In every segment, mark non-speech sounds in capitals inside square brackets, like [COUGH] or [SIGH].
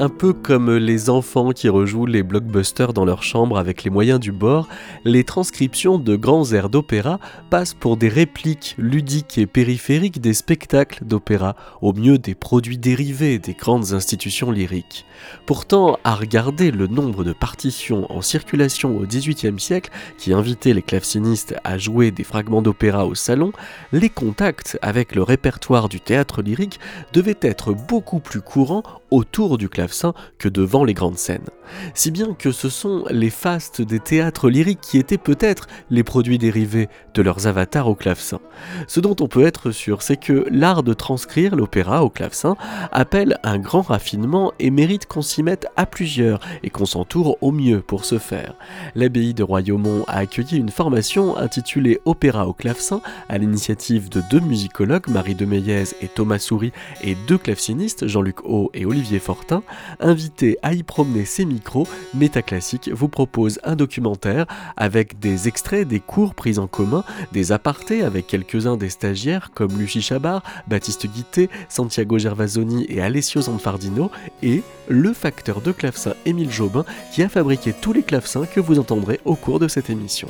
un peu comme les enfants qui rejouent les blockbusters dans leur chambre avec les moyens du bord, les transcriptions de grands airs d'opéra passent pour des répliques ludiques et périphériques des spectacles d'opéra, au mieux des produits dérivés des grandes institutions lyriques. Pourtant, à regarder le nombre de partitions en circulation au XVIIIe siècle qui invitaient les clavecinistes à jouer des fragments d'opéra au salon, les contacts avec le répertoire du théâtre lyrique devaient être beaucoup plus courants autour du que devant les grandes scènes. Si bien que ce sont les fastes des théâtres lyriques qui étaient peut-être les produits dérivés de leurs avatars au clavecin. Ce dont on peut être sûr, c'est que l'art de transcrire l'opéra au clavecin appelle un grand raffinement et mérite qu'on s'y mette à plusieurs et qu'on s'entoure au mieux pour ce faire. L'abbaye de Royaumont a accueilli une formation intitulée Opéra au clavecin à l'initiative de deux musicologues, Marie de Meillez et Thomas Souris, et deux clavecinistes, Jean-Luc Haut et Olivier Fortin, invités à y promener ses micros, Métaclassique vous propose un documentaire avec des extraits des cours pris en commun, des apartés avec quelques-uns des stagiaires comme Lucie Chabar, Baptiste Guité, Santiago Gervasoni et Alessio Zanfardino, et le facteur de clavecin Émile Jobin qui a fabriqué tous les clavecins que vous entendrez au cours de cette émission.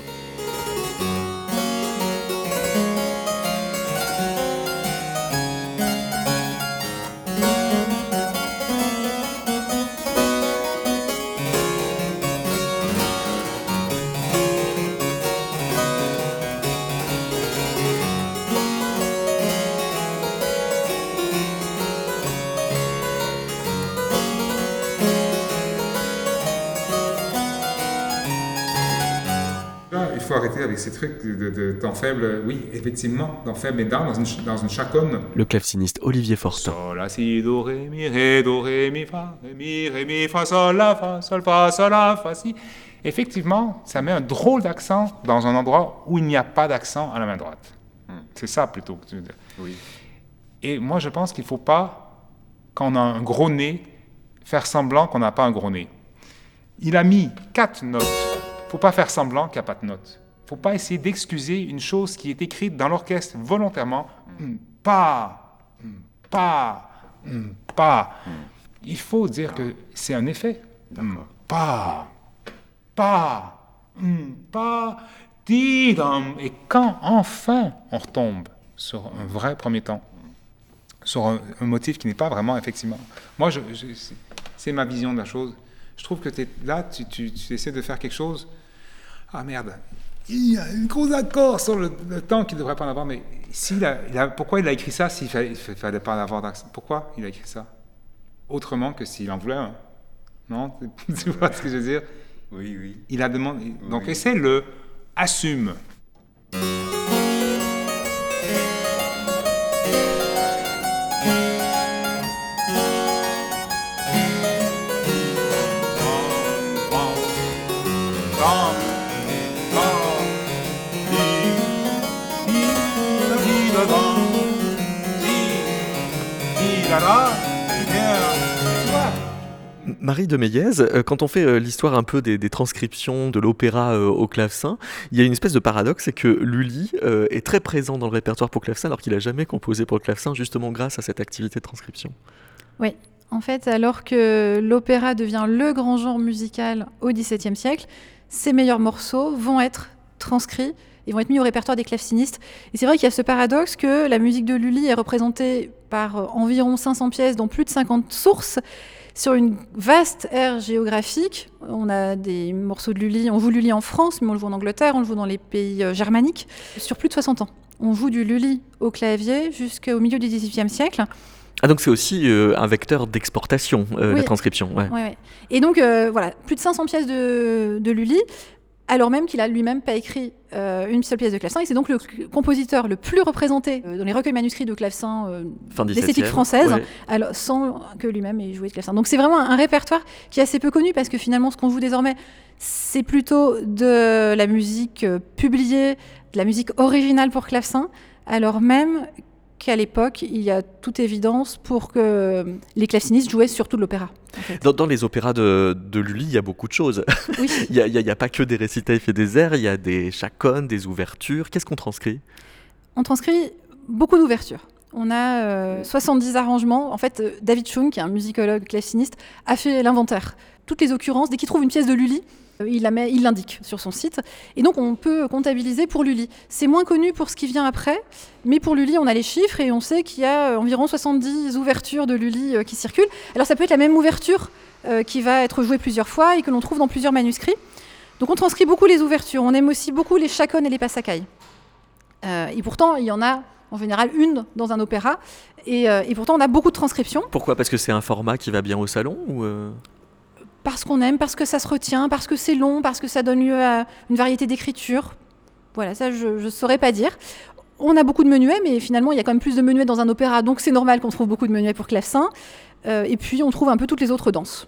Avec ces trucs de, de, temps faible. Oui, effectivement, temps faible et dans, dans une, dans une chaconne. Le claveciniste Olivier Fortin. Sol, la, si, do, ré, mi, ré, do, ré, mi, fa, ré, mi, ré, mi, fa, sol, la, fa, sol, fa, sol, la, fa, si. Effectivement, ça met un drôle d'accent dans un endroit où il n'y a pas d'accent à la main droite. Hmm. C'est ça plutôt que tu veux dire. Oui. Et moi, je pense qu'il ne faut pas, quand on a un gros nez, faire semblant qu'on n'a pas un gros nez. Il a mis quatre notes. Il ne faut pas faire semblant qu'il n'y a pas de notes faut pas essayer d'excuser une chose qui est écrite dans l'orchestre volontairement. Mm, pas, mm, pas, mm, pas. Il faut dire que c'est un effet. Pas, pas, pas, Et quand enfin on retombe sur un vrai premier temps, sur un, motif qui n'est pas vraiment effectivement. Moi, je, c'est ma vision de la chose. Je trouve que es, là, tu, tu, tu essaies de faire quelque chose. Ah merde, il y a un gros accord sur le, temps qu'il ne devrait pas en avoir, mais pourquoi il a écrit ça s'il ne fallait, pas en avoir d'accent? Pourquoi il a écrit ça? Autrement que s'il en voulait un. Non? [LAUGHS] Tu vois ce que je veux dire? Oui, oui. Il a demandé. Donc, essaie-le, assume. Marie de Meillez, euh, quand on fait euh, l'histoire un peu des, transcriptions de l'opéra euh, au clavecin, il y a une espèce de paradoxe, c'est que Lully est très présent dans le répertoire pour clavecin alors qu'il n'a jamais composé pour clavecin, justement grâce à cette activité de transcription. Oui, en fait, alors que l'opéra devient le grand genre musical au XVIIe siècle, ses meilleurs morceaux vont être transcrits ils vont être mis au répertoire des clavecinistes. Et c'est vrai qu'il y a ce paradoxe que la musique de Lully est représentée par environ 500 pièces dans plus de 50 sources, sur une vaste aire géographique. On a des morceaux de Lully, on joue Lully en France, mais on le joue en Angleterre, on le joue dans les pays euh, germaniques, sur plus de 60 ans. On joue du Lully au clavier jusqu'au milieu du XVIIIe siècle. Ah donc c'est aussi euh, un vecteur d'exportation, euh, la transcription. Ouais. Et donc voilà, plus de 500 pièces de, de Lully, alors même qu'il a lui-même pas écrit euh, une seule pièce de clavecin. Et c'est donc le compositeur le plus représenté euh, dans les recueils manuscrits de clavecin euh, l'esthétique française, alors, sans que lui-même ait joué de clavecin. Donc c'est vraiment un, répertoire qui est assez peu connu parce que finalement, ce qu'on joue désormais, c'est plutôt de la musique publiée, de la musique originale pour clavecin, alors même qu'à l'époque, il y a toute évidence pour que les clavecinistes jouaient surtout de l'opéra. Dans, dans, les opéras de, de, Lully, il y a beaucoup de choses. Oui. [LAUGHS] il n'y a, a, a, pas que des récitatifs et des airs, il y a des chaconnes, des ouvertures. Qu'est-ce qu'on transcrit? On transcrit beaucoup d'ouvertures. On a euh, 70 arrangements. En fait, euh, David Chung, qui est un musicologue claveciniste, a fait l'inventaire. Toutes les occurrences, dès qu'il trouve une pièce de Lully, met, il l'indique sur son site. Et donc, on peut comptabiliser pour Lully. C'est moins connu pour ce qui vient après, mais pour Lully, on a les chiffres et on sait qu'il y a environ 70 ouvertures de Lully euh, qui circulent. Alors, ça peut être la même ouverture euh, qui va être jouée plusieurs fois et que l'on trouve dans plusieurs manuscrits. Donc, on transcrit beaucoup les ouvertures. On aime aussi beaucoup les chaconnes et les passacailles. Euh, et pourtant, il y en a en général une dans un opéra. Et, euh, pourtant, on a beaucoup de transcriptions. Pourquoi? Parce que c'est un format qui va bien au salon ou euh... Parce qu'on aime, parce que ça se retient, parce que c'est long, parce que ça donne lieu à une variété d'écriture. Voilà, ça, je ne saurais pas dire. On a beaucoup de menuets, mais finalement, il y a quand même plus de menuets dans un opéra, donc c'est normal qu'on trouve beaucoup de menuets pour clavecin. Euh, et puis, on trouve un peu toutes les autres danses.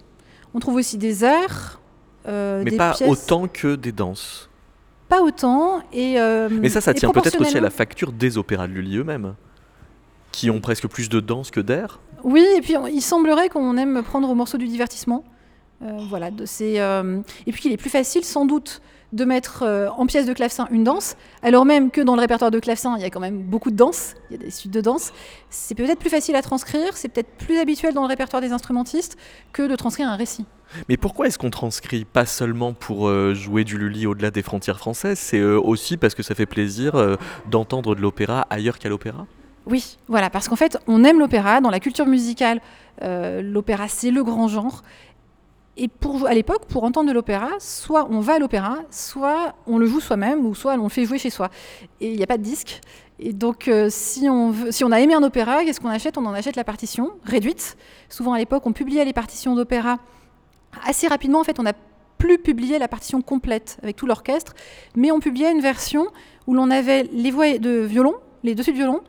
On trouve aussi des airs. mais des pas pièces... autant que des danses pas autant. Et, euh, Mais ça, ça tient peut-être aussi à la facture des opéras de Lully eux-mêmes, qui ont presque plus de danse que d'air. Oui, et puis il semblerait qu'on aime prendre au morceau du divertissement. Euh, voilà, euh, et puis qu'il est plus facile, sans doute, de mettre euh, en pièce de clavecin une danse, alors même que dans le répertoire de clavecin, il y a quand même beaucoup de danses, il y a des suites de danse. C'est peut-être plus facile à transcrire, c'est peut-être plus habituel dans le répertoire des instrumentistes que de transcrire un récit. Mais pourquoi est-ce qu'on transcrit pas seulement pour euh, jouer du Lully au-delà des frontières françaises C'est euh, aussi parce que ça fait plaisir d'entendre de l'opéra ailleurs qu'à l'opéra? Oui, voilà, parce qu'en fait, on aime l'opéra. Dans la culture musicale, l'opéra, c'est le grand genre. Et à l'époque, pour entendre de l'opéra, soit on va à l'opéra, soit on le joue soi-même, ou soit on le fait jouer chez soi. Et il n'y a pas de disque. Et donc, euh, si, on veut, si on a aimé un opéra, qu'est-ce qu'on achète? On en achète la partition réduite. Souvent, à l'époque, on publiait les partitions d'opéra assez rapidement. En fait, on n'a plus publié la partition complète avec tout l'orchestre, mais on publiait une version où l'on avait les voix de violon, les dessus de violon,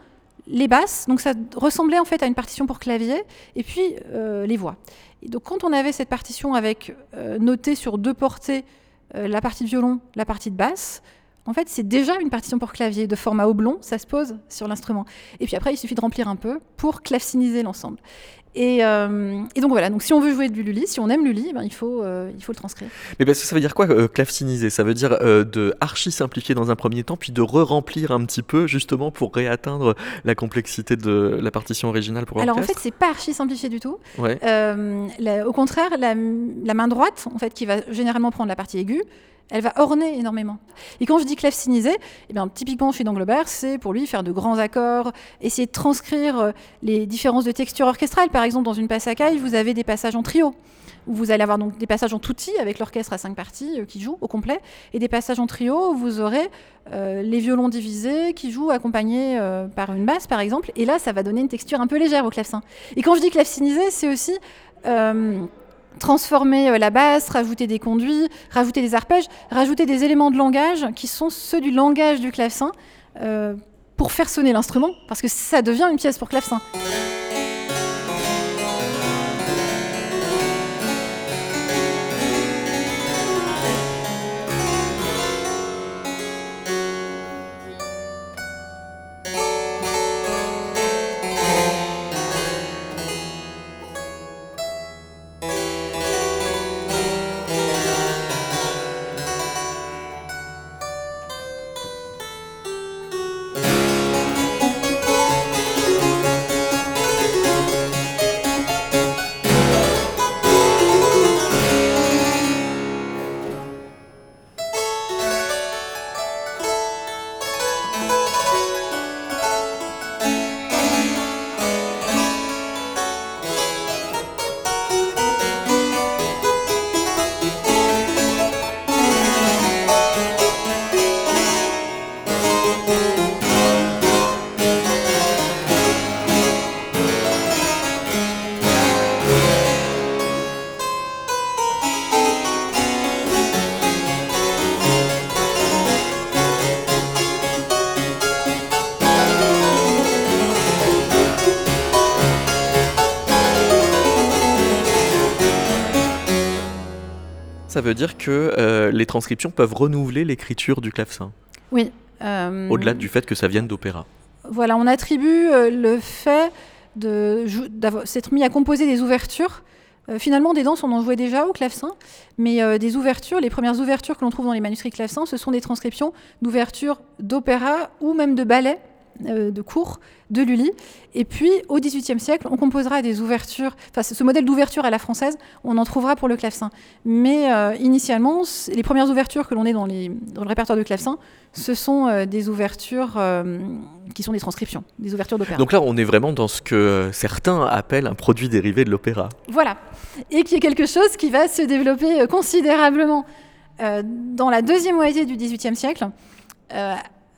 les basses, donc ça ressemblait en fait à une partition pour clavier, et puis euh, les voix. Et donc quand on avait cette partition avec euh, sur deux portées euh, la partie de violon, la partie de basse, en fait c'est déjà une partition pour clavier de format oblong, ça se pose sur l'instrument. Et puis après il suffit de remplir un peu pour claveciniser l'ensemble. Et, euh, et, donc voilà, donc si on veut jouer du Lully, si on aime Lully, ben, il, faut, euh, il faut le transcrire. Mais parce que ça veut dire quoi euh, claveciniser? Ça veut dire euh, de archi simplifier dans un premier temps, puis de re-remplir un petit peu justement pour réatteindre la complexité de la partition originale pour Alors en fait, c'est pas archi simplifié du tout. Ouais. La, au contraire, la, la, main droite, en fait, qui va généralement prendre la partie aiguë, elle va orner énormément. Et quand je dis claveciniser, eh bien, typiquement chez Danglebert, c'est pour lui faire de grands accords, essayer de transcrire les différences de texture orchestrale. Par exemple, dans une passacaille, vous avez des passages en trio, où vous allez avoir donc des passages en tutti avec l'orchestre à cinq parties euh, qui joue au complet, et des passages en trio où vous aurez euh, les violons divisés qui jouent accompagnés euh, par une basse, par exemple. Et là, ça va donner une texture un peu légère au clavecin. Et quand je dis claveciniser, c'est aussi euh, transformer la basse, rajouter des conduits, rajouter des arpèges, rajouter des éléments de langage qui sont ceux du langage du clavecin euh, pour faire sonner l'instrument, parce que ça devient une pièce pour clavecin. Ça veut dire que euh, les transcriptions peuvent renouveler l'écriture du clavecin Oui. Euh... Au-delà du fait que ça vienne d'opéra. Voilà, on attribue euh, le fait de s'être mis à composer des ouvertures. Euh, finalement, des danses, on en jouait déjà au clavecin, mais euh, des ouvertures, les premières ouvertures que l'on trouve dans les manuscrits clavecin, ce sont des transcriptions d'ouvertures d'opéra ou même de ballets euh, de cours de Lully. Et puis, au XVIIIe siècle, on composera des ouvertures, enfin, ce modèle d'ouverture à la française, on en trouvera pour le clavecin. Mais euh, initialement, les premières ouvertures que l'on ait dans, les- dans le répertoire de clavecin, ce sont euh, des ouvertures qui sont des transcriptions, des ouvertures d'opéra. Donc là, on est vraiment dans ce que certains appellent un produit dérivé de l'opéra. Voilà. Et qui est quelque chose qui va se développer considérablement dans la deuxième moitié du XVIIIe siècle, euh,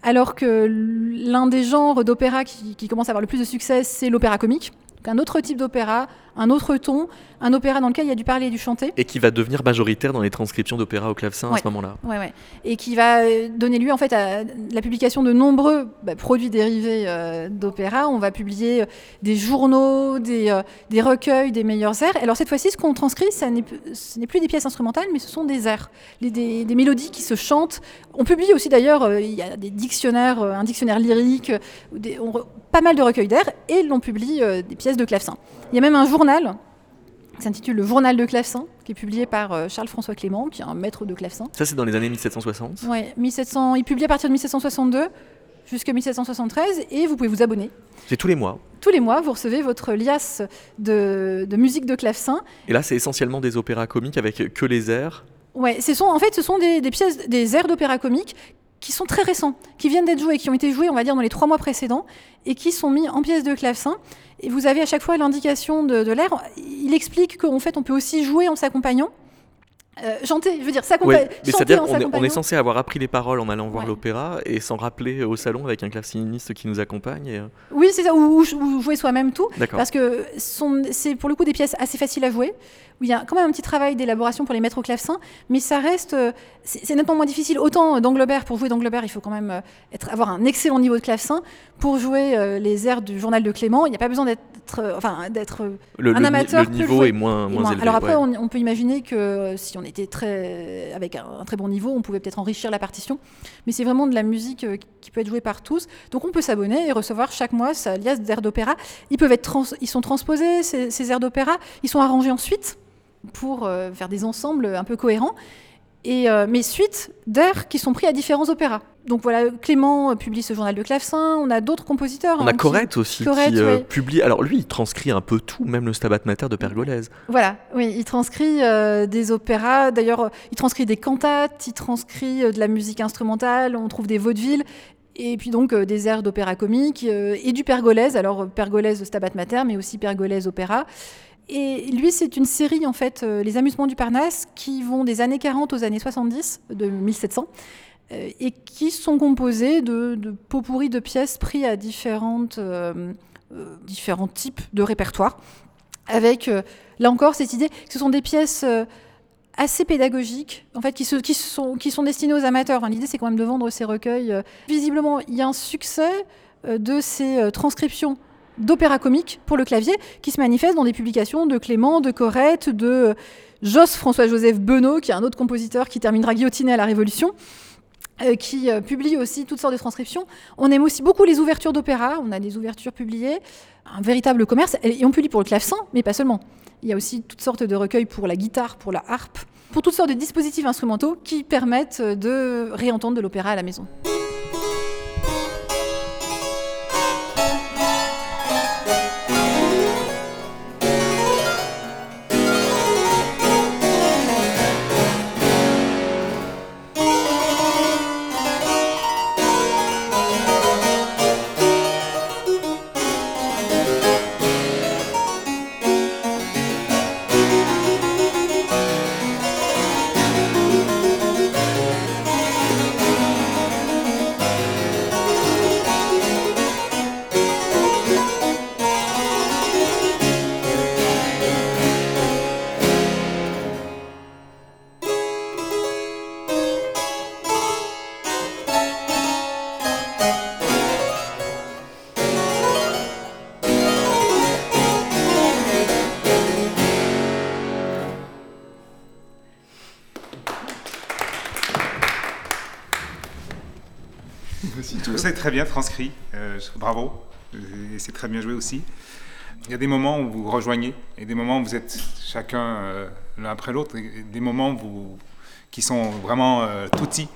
alors que l'un des genres d'opéra qui, commence à avoir le plus de succès, c'est l'opéra comique. Un autre type d'opéra, un autre ton, un opéra dans lequel il y a du parler et du chanter. Et qui va devenir majoritaire dans les transcriptions d'opéra au clavecin à ce moment-là. Ouais, ouais. Et qui va euh, donner lieu en fait à la publication de nombreux bah, produits dérivés euh, d'opéra. On va publier euh, des journaux, des, euh, des recueils des meilleurs airs. Alors cette fois-ci, ce qu'on transcrit, ça ce n'est plus des pièces instrumentales, mais ce sont des airs, les- des, des mélodies qui se chantent. On publie aussi d'ailleurs, euh, il y a des dictionnaires, un dictionnaire lyrique, des- on re- pas mal de recueils d'airs, et l'on publie des pièces de clavecin. Il y a même un journal qui s'intitule Le Journal de clavecin, qui est publié par euh, Charles-François Clément, qui est un maître de clavecin. Ça, c'est dans les années 1760. Ouais, 1700, il publie à partir de 1762 jusqu'à 1773 et vous pouvez vous abonner. C'est tous les mois. Tous les mois, vous recevez votre liasse de, de musique de clavecin. Et là, c'est essentiellement des opéras comiques avec que les airs. Ouais, ce sont, en fait, ce sont des, des pièces, des airs d'opéra comique qui sont très récents, qui viennent d'être joués, qui ont été joués, on va dire, dans les trois mois précédents et qui sont mis en pièces de clavecin. Et vous avez à chaque fois l'indication de, de l'air. Il explique qu'en fait, on peut aussi jouer en s'accompagnant. Euh, chanter, je veux dire, s'accompagner. Ouais, mais c'est-à-dire est, on est censé avoir appris les paroles en allant voir Ouais. l'opéra et s'en rappeler au salon avec un claveciniste qui nous accompagne. et, euh, Oui, c'est ça, ou, ou- ou jouer soi-même tout. Parce que c'est pour le coup des pièces assez faciles à jouer, où il y a quand même un petit travail d'élaboration pour les mettre au clavecin, mais ça reste. euh, C'est nettement moins difficile. Autant euh, d'Anglebert, pour jouer d'Anglebert, il faut quand même euh, être, avoir un excellent niveau de clavecin. Pour jouer les airs du journal de Clément, il n'y a pas besoin d'être enfin, d'être un amateur le niveau est moins, moins moins. élevé. Alors après, ouais. on, on peut imaginer que si on était très, avec un, un très bon niveau, on pouvait peut-être enrichir la partition. Mais c'est vraiment de la musique qui peut être jouée par tous. Donc on peut s'abonner et recevoir chaque mois sa liasse d'airs d'opéra. Ils peuvent être, trans- ils sont transposés ces, ces airs d'opéra. Ils sont arrangés ensuite pour euh, faire des ensembles un peu cohérents. Et, euh, mais suite d'airs qui sont pris à différents opéras. Donc voilà, Clément euh, publie ce journal de clavecin. On a d'autres compositeurs. On hein, a qui- Corrette aussi qui euh, publie. Alors lui, il transcrit un peu tout, même le Stabat Mater de Pergolèse. Voilà, oui, il transcrit euh, des opéras. D'ailleurs, il transcrit des cantates, il transcrit euh, de la musique instrumentale. On trouve des vaudevilles. Et puis donc des airs d'opéra comique et du pergolèse. Alors pergolèse Stabat Mater, mais aussi pergolèse opéra. Et lui, c'est une série, en fait, euh, Les Amusements du Parnasse, qui vont des années 40 aux années 70, de 1700, euh, et qui sont composés de, de pourris de pièces pris à euh, différents types de répertoires, avec, là encore, cette idée que ce sont des pièces assez pédagogiques, en fait, qui, sont, destinées aux amateurs. Enfin, L'idée, c'est quand même de vendre ces recueils. Visiblement, il y a un succès de ces transcriptions d'opéra comique pour le clavier qui se manifeste dans des publications de Clément, de Corrette, de euh, Jos François-Joseph Benoît, qui est un autre compositeur qui terminera guillotiné à la Révolution, euh, qui euh, publie aussi toutes sortes de transcriptions. On aime aussi beaucoup les ouvertures d'opéra, on a des ouvertures publiées, un véritable commerce, et on publie pour le clavecin, mais pas seulement. Il y a aussi toutes sortes de recueils pour la guitare, pour la harpe, pour toutes sortes de dispositifs instrumentaux qui permettent de réentendre de l'opéra à la maison. Très bien transcrit. Euh, bravo. Et c'est très bien joué aussi. Il y a des moments où vous rejoignez et des moments où vous êtes chacun euh, l'un après l'autre, des moments qui sont vraiment euh, toutis.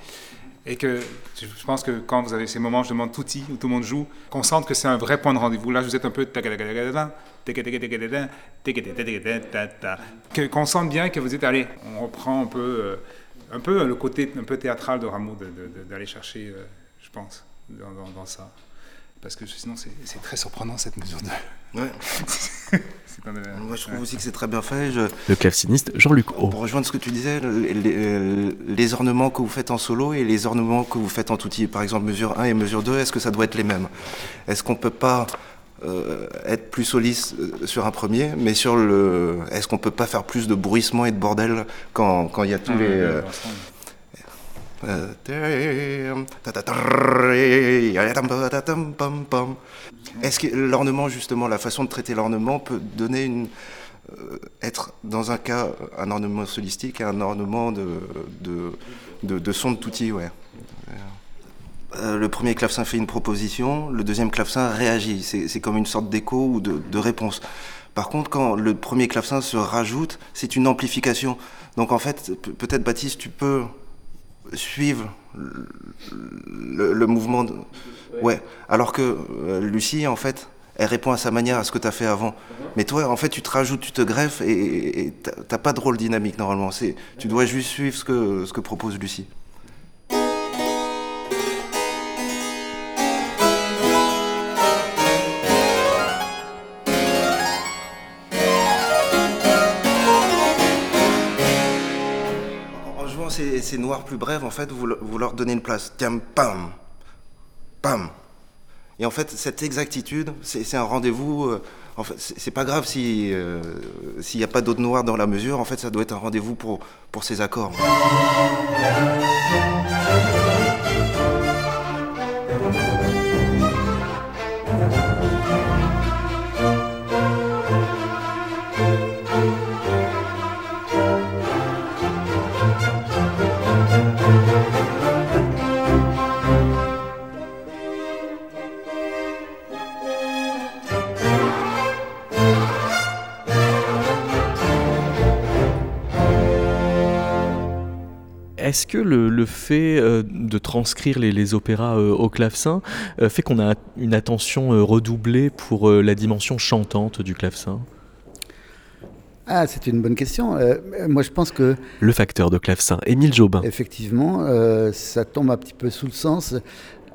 Et que je pense que quand vous avez ces moments, je demande touti, où tout le monde joue, qu'on sente que c'est un vrai point de rendez-vous. Là, vous êtes un peu qu'on sente bien que vous êtes allé. On reprend un peu, un peu le côté un peu théâtral de Rameau d'aller chercher, je pense, dans, dans, dans ça parce que sinon c'est très surprenant cette mesure de. Ouais. [LAUGHS] Moi je trouve aussi que c'est très bien fait. Je... Le claveciniste Jean-Luc O. Pour rejoindre ce que tu disais, les, les, ornements que vous faites en solo et les ornements que vous faites en touti, par exemple mesure 1 et mesure 2, est-ce que ça doit être les mêmes? Est-ce qu'on peut pas euh, être plus soliste euh, sur un premier, mais sur le. Est-ce qu'on peut pas faire plus de bruissement et de bordel quand il y a tous les. Euh, est-ce que l'ornement, justement, la façon de traiter l'ornement peut donner une, euh, être dans un cas un ornement solistique et un ornement de, de, de, de son de touti, ouais. Euh, le premier clavecin fait une proposition, le deuxième clavecin réagit. C'est comme une sorte d'écho ou de, de, réponse. Par contre, quand le premier clavecin se rajoute, c'est une amplification. Donc en fait, peut-être Baptiste, tu peux suivre le, le mouvement. De... Ouais. Alors que euh, Lucie, en fait, elle répond à sa manière à ce que tu as fait avant. Mais toi, en fait, tu te rajoutes, tu te greffes et t'as pas de rôle dynamique normalement. Tu dois juste suivre ce que, ce que propose Lucie. Ces, noirs plus brèves, en fait, vous, leur donnez une place. Pam, pam. Et en fait, cette exactitude, c'est un rendez-vous. Euh, en fait, c'est pas grave si euh, s'il n'y a pas d'autres noirs dans la mesure. En fait, ça doit être un rendez-vous pour pour ces accords. Est-ce que le, fait euh, de transcrire les, opéras euh, au clavecin euh, fait qu'on a une attention redoublée pour la dimension chantante du clavecin? Ah, c'est une bonne question. moi, je pense que... Le facteur de clavecin, Émile Jobin. Effectivement, ça tombe un petit peu sous le sens.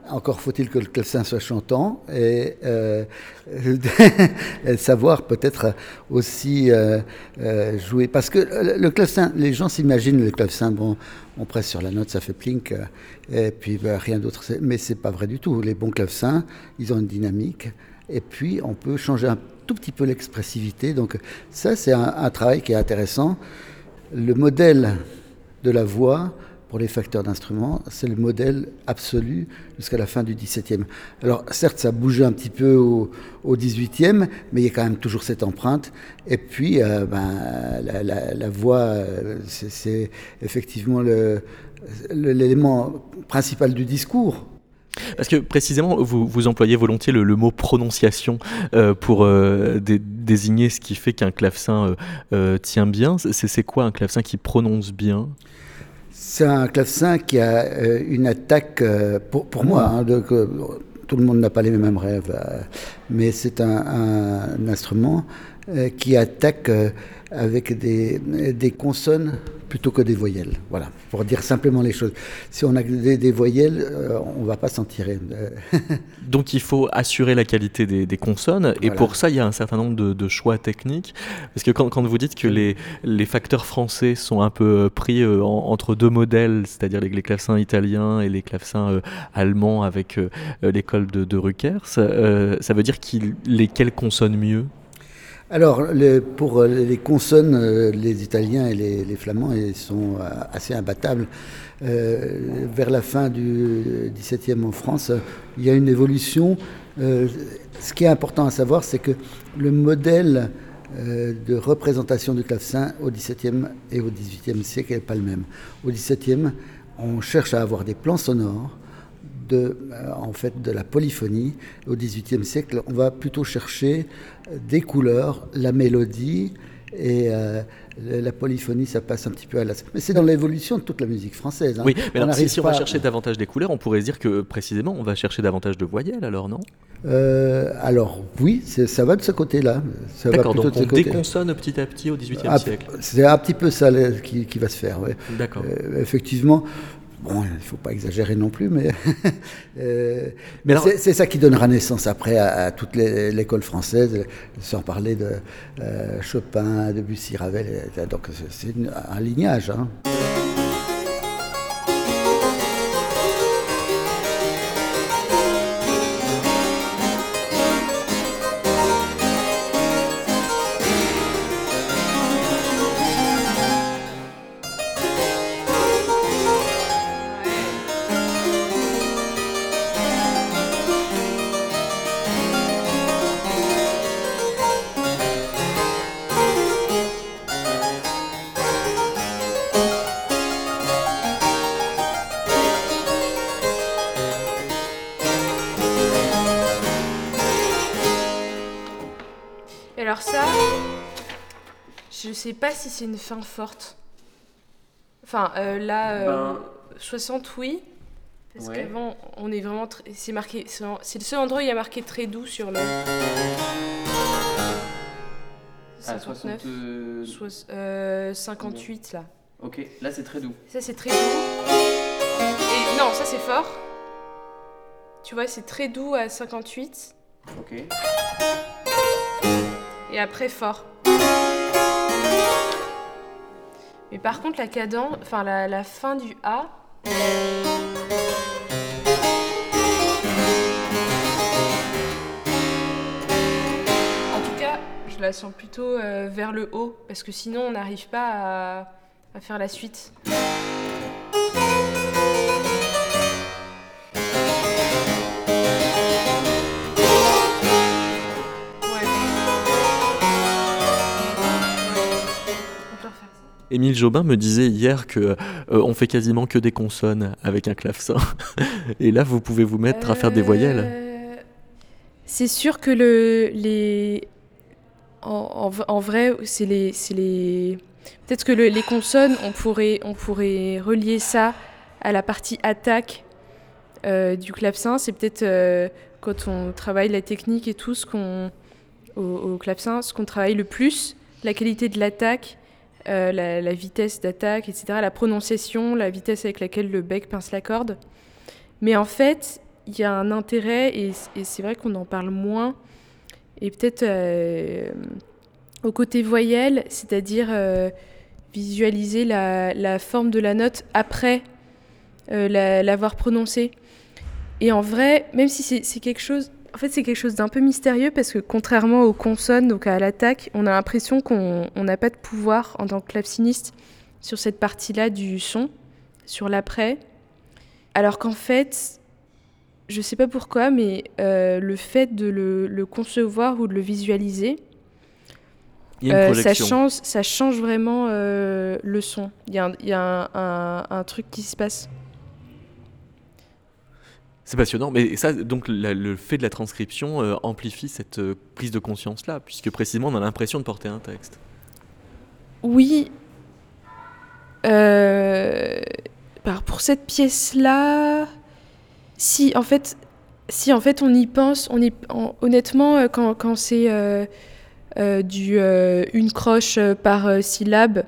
Encore faut-il que le clavecin soit chantant et euh, [LAUGHS] savoir peut-être aussi euh, euh, jouer. Parce que le clavecin, les gens s'imaginent le clavecin, bon, on presse sur la note, ça fait plink, et puis ben, rien d'autre. Mais c'est pas vrai du tout. Les bons clavecins, ils ont une dynamique, et puis on peut changer un tout petit peu l'expressivité. Donc ça, c'est un travail qui est intéressant. Le modèle de la voix, pour les facteurs d'instruments, c'est le modèle absolu jusqu'à la fin du XVIIe. Alors certes, ça bougé un petit peu au, XVIIIe, mais il y a quand même toujours cette empreinte. Et puis, euh, ben, la, voix, euh, c'est effectivement l'élément principal du discours. Parce que précisément, vous, vous employez volontiers le, mot prononciation euh, pour désigner ce qui fait qu'un clavecin tient bien. C'est quoi un clavecin qui prononce bien? C'est un clavecin qui a euh, une attaque, euh, pour, pour moi, hein, de, tout le monde n'a pas les mêmes rêves, euh, mais c'est un, un, instrument qui attaque avec des, des consonnes plutôt que des voyelles. Voilà, pour dire simplement les choses. Si on a des, voyelles, euh, on ne va pas s'en tirer. [LAUGHS] Donc il faut assurer la qualité des, consonnes, et pour ça, il y a un certain nombre de, choix techniques. Parce que quand, quand, vous dites que les, les facteurs français sont un peu pris euh, entre deux modèles, c'est-à-dire les, clavecins italiens et les clavecins euh, allemands avec l'école de, de Ruckers, ça veut dire lesquels consonnent mieux? Alors, pour euh, les consonnes, euh, les Italiens et les, Flamands sont euh, assez imbattables. vers la fin du XVIIe en France, il y a une évolution. ce qui est important à savoir, c'est que le modèle de représentation du clavecin au XVIIe et au XVIIIe siècle n'est pas le même. Au XVIIe, on cherche à avoir des plans sonores de, euh, en fait, de la polyphonie. Au XVIIIe siècle, on va plutôt chercher des couleurs, la mélodie, et euh, la polyphonie, ça passe un petit peu à la. Mais c'est dans l'évolution de toute la musique française. hein. Oui, mais alors, si, on va chercher davantage des couleurs, on pourrait se dire que précisément on va chercher davantage de voyelles alors, non? Euh, alors, oui, ça va de ce côté-là. D'accord, donc on déconsonne petit à petit au XVIIIe Ah, siècle. C'est un petit peu ça qui, qui va se faire. ouais. D'accord. Euh, effectivement, bon, il ne faut pas exagérer non plus, mais, [LAUGHS] euh, Mais c'est ça qui donnera naissance après à, à toute l'école française, sans parler de euh, Chopin, Debussy, Ravel. Donc c'est- un lignage. hein. Sais pas si c'est une fin forte. Enfin, euh, là, euh, Ben- 60, oui. Parce Ouais. qu'avant, on est vraiment... tr- C'est marqué... C'est le seul endroit où il y a marqué très doux sur le... Ah, 59. 60, euh, Soix- euh, 58, là. Ok, là c'est très doux. Ça, c'est très doux. Et non, ça, c'est fort. Tu vois, c'est très doux à 58. Ok. Et après, fort. Mais par contre, la cadence, enfin la, fin du A. En tout cas, je la sens plutôt euh, vers le haut, parce que sinon on n'arrive pas à faire la suite. Émile Jobin me disait hier que euh, on fait quasiment que des consonnes avec un clavecin. [LAUGHS] Et là, vous pouvez vous mettre à faire des voyelles. Euh, C'est sûr que le, les. En, vrai, c'est les. les... Peut-être que le- les consonnes, on pourrait, on pourrait relier ça à la partie attaque euh, du clavecin. C'est peut-être euh, quand on travaille la technique et tout, ce qu'on, au, au clavecin, ce qu'on travaille le plus, la qualité de l'attaque, la, la vitesse d'attaque, etc., la prononciation, la vitesse avec laquelle le bec pince la corde. Mais en fait, il y a un intérêt, et, c'est vrai qu'on en parle moins, et peut-être euh, au côté voyelle, c'est-à-dire euh, visualiser la, forme de la note après euh, la- l'avoir prononcée. Et en vrai, même si c'est quelque chose... En fait, c'est quelque chose d'un peu mystérieux parce que contrairement aux consonnes, donc à l'attaque, on a l'impression qu'on on n'a pas de pouvoir en tant que claveciniste sur cette partie-là du son, sur l'après. Alors qu'en fait, je sais pas pourquoi, mais euh, le fait de le, le concevoir ou de le visualiser, euh, ça, change, ça change vraiment euh, le son. Il y a, un, il y a un- un- un truc qui se passe. C'est passionnant, mais ça, donc le fait de la transcription euh, amplifie cette euh, prise de conscience-là, puisque précisément on a l'impression de porter un texte. Oui. Euh, pour cette pièce-là, si en fait, si en fait on y pense, on y, en- honnêtement, quand, c'est une croche par syllabe,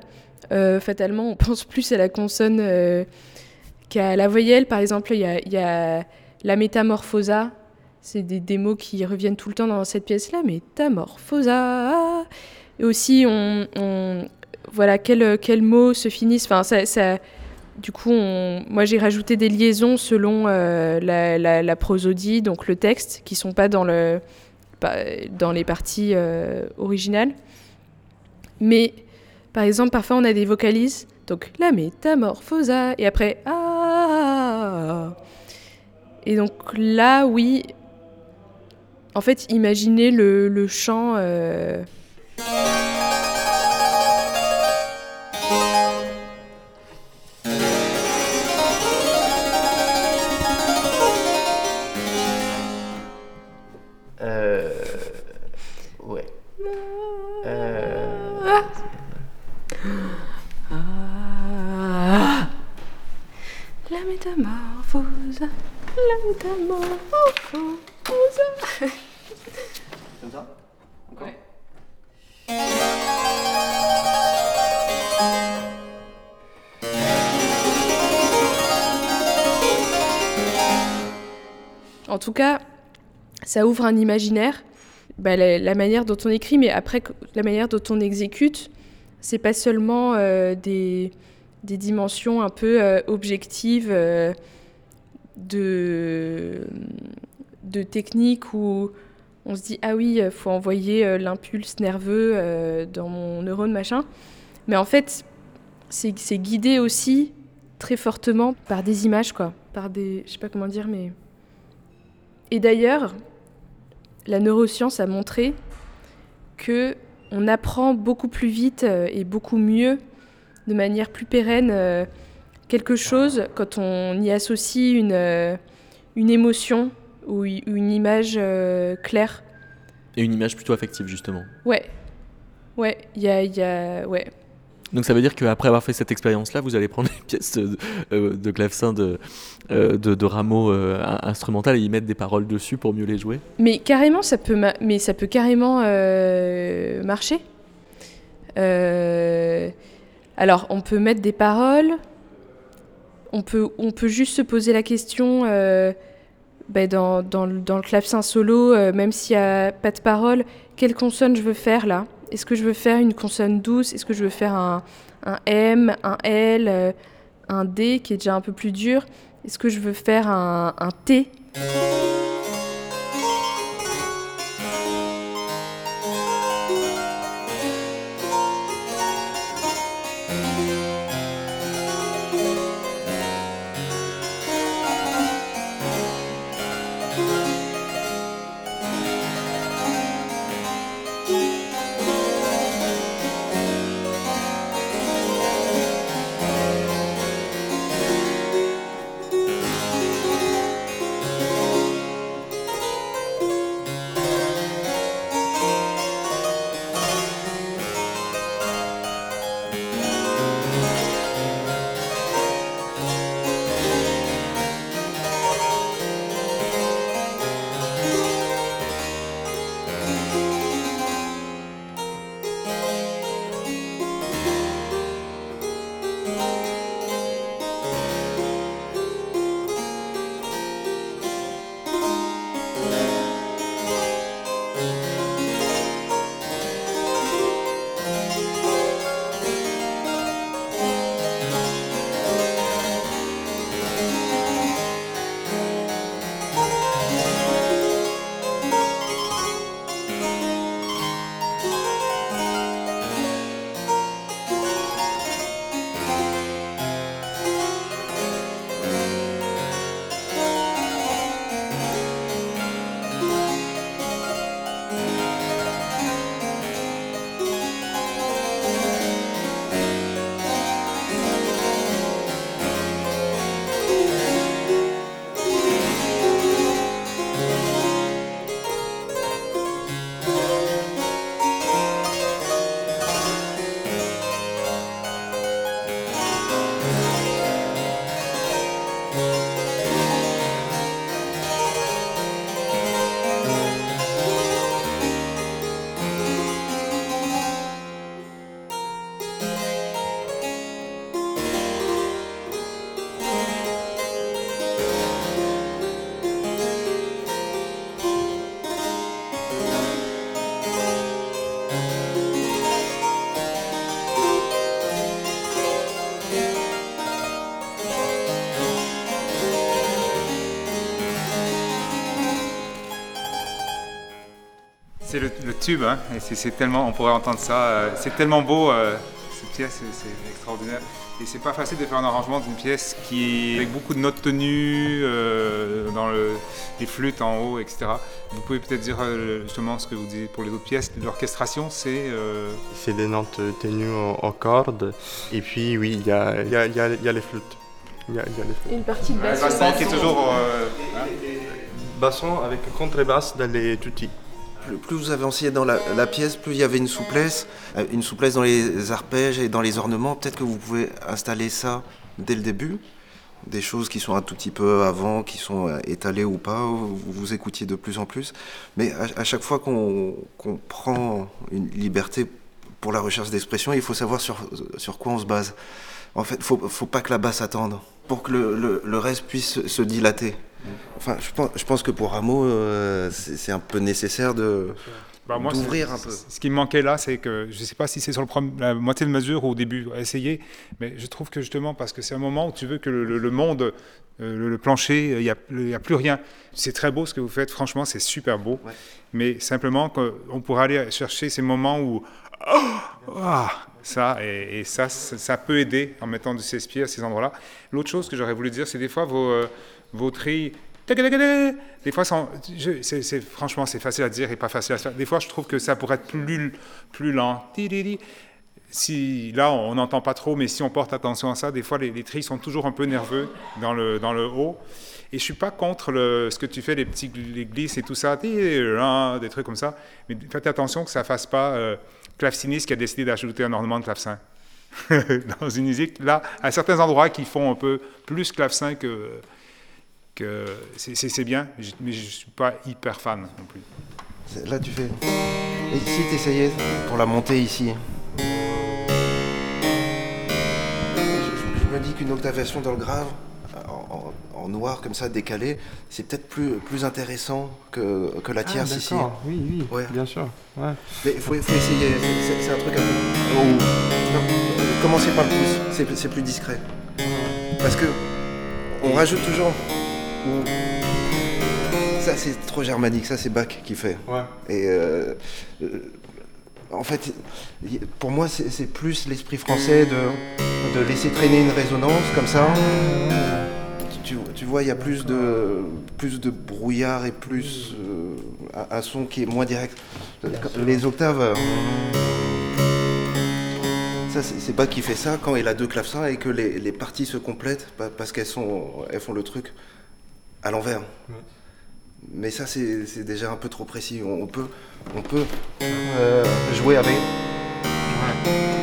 fatalement, on pense plus à la consonne qu'à la voyelle. Par exemple, il y a la métamorphosa. C'est des, des mots qui reviennent tout le temps dans cette pièce-là. Métamorphosa. Et aussi, on, on- voilà, quels mots se finissent. Enfin, ça, ça- du coup, moi j'ai rajouté des liaisons selon euh, la, la- prosodie, donc le texte, qui sont pas dans, le, dans les parties euh, originales. Mais par exemple, parfois on a des vocalises, donc la métamorphosa, et après ah. Et donc là, oui. En fait, imaginez le, le chant. euh, ça ouvre un imaginaire. Bah, la, manière dont on écrit, mais après, la manière dont on exécute, c'est pas seulement euh, des, des dimensions un peu euh, objectives euh, de, de technique où on se dit ah oui, faut envoyer l'impulse nerveux dans mon neurone machin. Mais en fait, c'est guidé aussi très fortement par des images, quoi. Par des. Je sais pas comment dire, mais. Et d'ailleurs, la neuroscience a montré que on apprend beaucoup plus vite euh, et beaucoup mieux, de manière plus pérenne, euh, quelque chose quand on y associe une, euh, une émotion ou une image claire. Et une image plutôt affective, justement. Ouais. Ouais, il y a, y a- Ouais. Donc ça veut dire qu'après avoir fait cette expérience-là, vous allez prendre [LAUGHS] les pièces de, euh, de clavecin de, euh, de, Rameau euh, in- instrumental et y mettre des paroles dessus pour mieux les jouer Mais carrément, ça peut, ma- mais ça peut carrément marcher. Alors, on peut mettre des paroles. On peut, on peut juste se poser la question ben, dans, dans, le- dans le clavecin solo, même s'il n'y a pas de paroles, quelle consonne je veux faire là? Est-ce que je veux faire une consonne douce? Est-ce que je veux faire un, M, un L, euh, un D qui est déjà un peu plus dur? Est-ce que je veux faire un T? Tube, hein, et c'est- c'est tellement, on pourrait entendre ça, euh, c'est tellement beau, euh, cette pièce, c'est- c'est extraordinaire. Et c'est pas facile de faire un arrangement d'une pièce qui avec beaucoup de notes tenues, euh, dans le, les flûtes en haut, etc. Vous pouvez peut-être dire euh, justement ce que vous dites pour les autres pièces. L'orchestration, c'est euh, C'est des notes tenues en, en cordes. Et puis, oui, il y a, il y, a, il y, a, y a les flûtes. Il y a, il y a les flûtes. Une partie de basson qui est toujours. euh, hein. Basson avec contrebasse dans les tutti. Plus, vous avanciez dans la, pièce, plus il y avait une souplesse, euh, une souplesse dans les arpèges et dans les ornements. Peut-être que vous pouvez installer ça dès le début. des choses qui sont un tout petit peu avant, qui sont euh, étalées ou pas, vous, vous écoutiez de plus en plus. Mais à, chaque fois qu'on prend une liberté pour la recherche d'expression, il faut savoir sur quoi on se base. En fait, faut, faut pas que la basse attende pour que le, le, le reste puisse se dilater. Enfin, je pense, je pense que pour Rameau, euh, c'est un peu nécessaire de Bah, moi, d'ouvrir un peu. Ce qui me manquait là, c'est que je ne sais pas si c'est sur le la moitié de mesure ou au début, essayer, mais je trouve que justement, parce que c'est un moment où tu veux que le, monde, euh, le, plancher, il n'y a, plus rien. C'est très beau ce que vous faites, franchement, c'est super beau, Ouais. mais simplement qu'on pourrait aller chercher ces moments où. Oh, ah, ça, et, ça, ça, peut aider en mettant du Shakespeare à ces endroits-là. L'autre chose que j'aurais voulu dire, c'est des fois vos, euh, vos trilles. Des fois, franchement, c'est facile à dire et pas facile à faire. Des fois, je trouve que ça pourrait être plus, plus lent. Si, là, on n'entend pas trop, mais si on porte attention à ça, des fois, les, les trilles sont toujours un peu nerveux dans le, dans le haut. Et je suis pas contre ce que tu fais, les petits glisses et tout ça, des trucs comme ça. Mais faites attention que ça fasse pas euh, claveciniste qui a décidé d'ajouter un ornement de clavecin [LAUGHS] dans une musique. Là, à certains endroits qui font un peu plus clavecin que, c'est- bien, mais je- je suis pas hyper fan non plus. Là, tu fais. Et si tu essayais pour la montée ici? Je, je me dis qu'une octavation dans le grave, en, noir comme ça, décalé, c'est peut-être plus, plus intéressant que, que la tierce ici. Ah, oui, oui, Ouais. bien sûr. Ouais. Mais il faut, faut essayer, c'est- un truc un peu. Oh. Non, commencez par le pouce, c'est plus discret. Parce que on rajoute toujours. ou- Ça c'est trop germanique, ça c'est Bach qui fait. Ouais. Et euh, euh, en fait, pour moi, c'est c'est plus l'esprit français de, de laisser traîner une résonance comme ça. Tu, vois, il y a plus de, plus de brouillard et plus euh, un, un son qui est moins direct. Les octaves. euh, ça, c'est Bach qui fait ça quand il a deux clavecins et que les, les parties se complètent pa- parce qu'elles sont, elles font le truc à l'envers. Mais ça, c'est c'est déjà un peu trop précis. On, on peut, on peut euh, jouer avec. Ouais.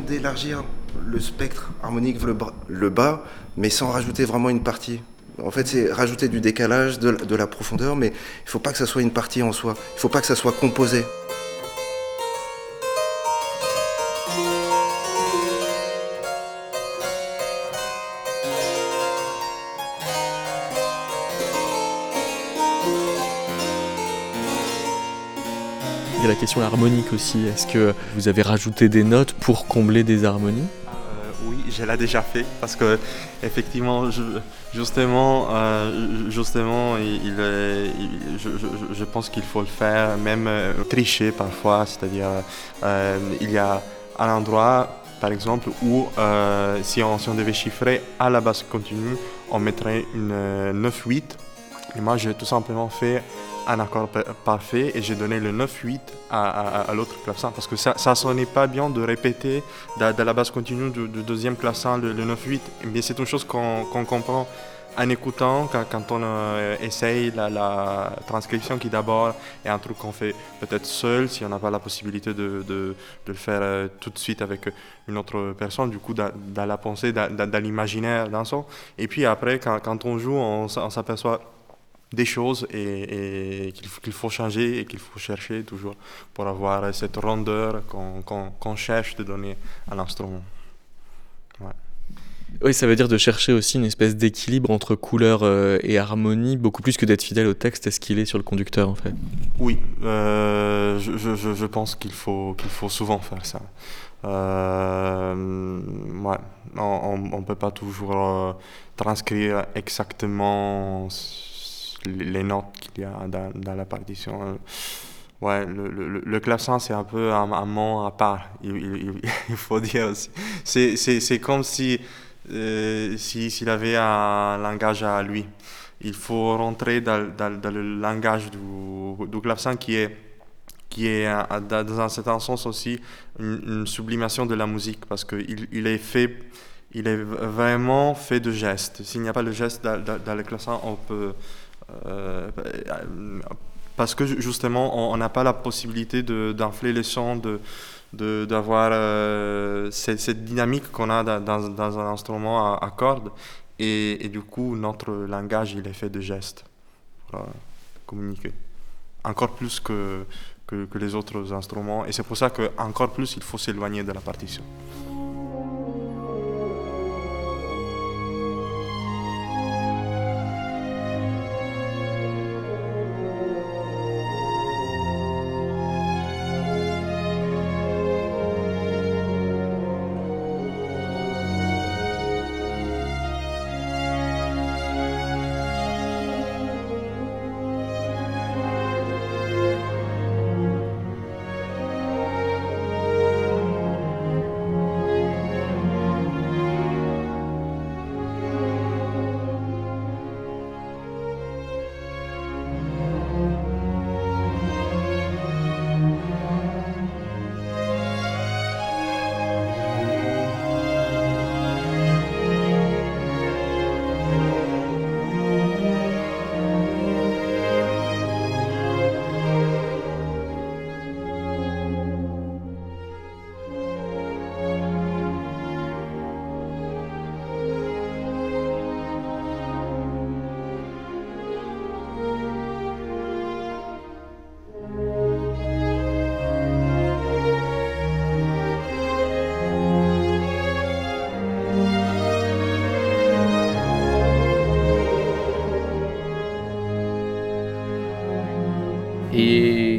D'élargir le spectre harmonique vers le, bas- mais sans rajouter vraiment une partie. En fait, c'est rajouter du décalage, de, la- de la profondeur, mais il ne faut pas que ça soit une partie en soi. Il ne faut pas que ça soit composé. Harmonique aussi. Est-ce que vous avez rajouté des notes pour combler des harmonies? Euh, oui, je l'ai déjà fait parce que effectivement, justement, euh, justement, je, pense qu'il faut le faire, même euh, tricher parfois, c'est-à-dire il y a un endroit, par exemple, où si, on, si on devait chiffrer à la basse continue, on mettrait une euh, 9-8. Et moi, j'ai tout simplement fait un accord pa- parfait et j'ai donné le 9-8 à, l'autre clavecin parce que ça ne sonnait pas bien de répéter de la basse continue du, deuxième clavecin le, le 9-8. Mais c'est une chose qu'on qu'on comprend en écoutant quand, quand on euh, essaye la, transcription qui d'abord est un truc qu'on fait peut-être seul si on n'a pas la possibilité de, de- le faire euh, tout de suite avec une autre personne, du coup dans, dans la pensée, dans, dans- dans l'imaginaire d'un son. Et puis après, quand, quand on joue, on, on s'aperçoit des choses et, et qu'il faut, changer et qu'il faut chercher toujours pour avoir cette rondeur qu'on cherche de donner à l'instrument. Oui, ça veut dire de chercher aussi une espèce d'équilibre entre couleur euh, et harmonie, beaucoup plus que d'être fidèle au texte est ce qu'il est sur le conducteur en fait. Oui, euh, je, je- je- je pense qu'il faut, qu'il faut souvent faire ça. Euh, ouais, on ne peut pas toujours transcrire exactement les notes qu'il y a dans, dans la partition. Ouais, le, le, le clavecin, c'est un peu un, un monde à part, il, il- [LAUGHS] faut dire aussi. C'est- comme si euh, si- s'il avait un langage à lui. Il faut rentrer dans, dans- dans le langage du, du clavecin qui est, qui est euh, dans un certain sens aussi une, sublimation de la musique parce qu'il il est fait, il est vraiment fait de gestes. S'il n'y a pas le geste dans, dans- dans le clavecin, on peut parce que justement, on n'a pas la possibilité d'infler les de d'avoir euh, cette, dynamique qu'on a dans, un instrument à, cordes. Et, du coup, notre langage, il est fait de gestes pour communiquer. Encore plus que, que, que les autres instruments. Et c'est pour ça qu'encore plus, il faut s'éloigner de la partition.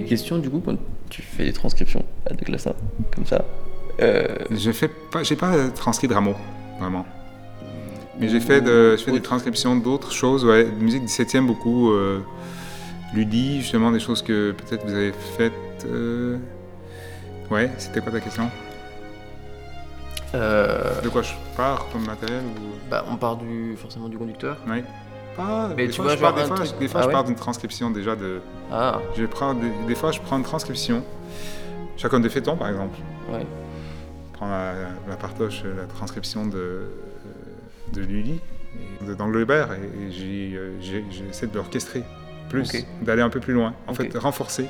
Question, du coup, quand tu fais des transcriptions à des classes comme ça euh... Je fais pas, j'ai pas transcrit de Rameau, vraiment. Mais j'ai fait, de, je fais des transcriptions d'autres choses, ouais, de musique 17e beaucoup, euh, Ludi, justement, des choses que peut-être vous avez faites. Euh... Ouais, c'était quoi ta question? Euh... De quoi je pars comme matériel ou... bah, On part du, forcément du conducteur. Oui. Pas, mais des tu fois, vois, je pars, des fois, truc- des fois, Ah je ouais pars d'une transcription déjà de. Ah, Je prends des, des fois, je prends une transcription. Chacun des fétons, par exemple. ouais. Je prends la, la partoche, la transcription de, de Lully, d'Anglebert, et, euh, j'essaie de l'orchestrer plus, d'aller un peu plus loin. En Ok. fait, renforcer.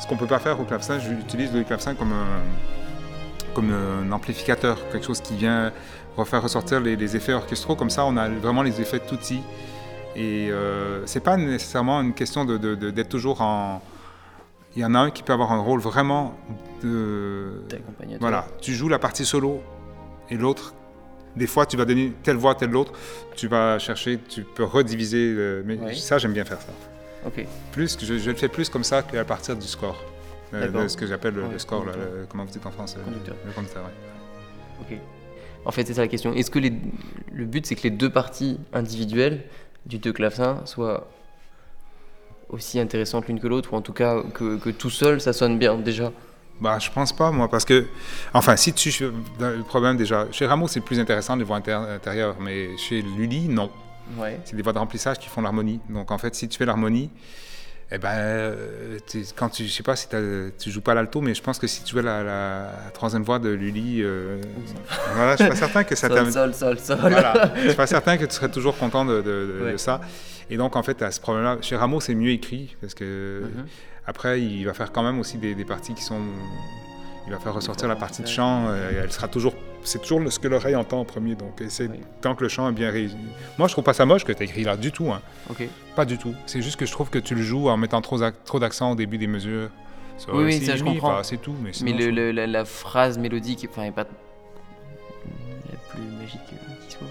Ce qu'on peut pas faire au clavecin, j'utilise le clavecin comme un, comme un amplificateur, quelque chose qui vient refaire ressortir les, les effets orchestraux. Comme ça, on a vraiment les effets de tutti. Et euh, c'est pas nécessairement une question de- de- de- d'être toujours en. Il y en a un qui peut avoir un rôle vraiment de. D'accompagnateur. Voilà, tu joues la partie solo et l'autre. Des fois, tu vas donner telle voix, telle l'autre. Tu vas chercher, tu peux rediviser. le- mais Oui. ça, j'aime bien faire ça. Ok. Plus, je, je le fais plus comme ça qu'à partir du score. Euh, ce que j'appelle le, Ouais, le score, là, comment vous dites en français Conducteur. Le conducteur, ouais. Ok. En fait, c'est ça la question. Est-ce que les... le but, c'est que les deux parties individuelles du deux clavecins soient aussi intéressantes l'une que l'autre, ou en tout cas que, que tout seul, ça sonne bien déjà Bah, je pense pas, moi, parce que, enfin, si tu, le problème déjà, chez Rameau, c'est plus intéressant les voix intérieures, mais chez Lully, non. Ouais. C'est des voix de remplissage qui font l'harmonie. Donc, en fait, si tu fais l'harmonie, eh ben, euh, tu- quand tu, je sais pas si tu joues pas l'alto, mais je pense que si tu jouais la, la troisième voix de Lully, euh, [LAUGHS] voilà, je suis pas certain que ça Sol, sol, sol, sol. Voilà, [LAUGHS] je suis pas certain que tu serais toujours content de, de- de- de Ouais. ça. Et donc, en fait, à ce problème-là, chez Rameau, c'est mieux écrit parce que Mhm. après, il va faire quand même aussi des, des parties qui sont. Il va faire ressortir la partie de chant. euh, elle sera toujours. C'est toujours ce que l'oreille entend en premier. Donc, c'est Oui. tant que le chant est bien réussi. Moi, je trouve pas ça moche que tu écrit là du tout. hein. Pas du tout. C'est juste que je trouve que tu le joues en mettant trop, trop d'accent au début des mesures. Ça, Oui, oui, ça, je comprends. enfin, c'est tout. Mais, sinon, Mais je le, trouve- le- la, la phrase mélodique, enfin, est pas la plus magique euh, qui soit.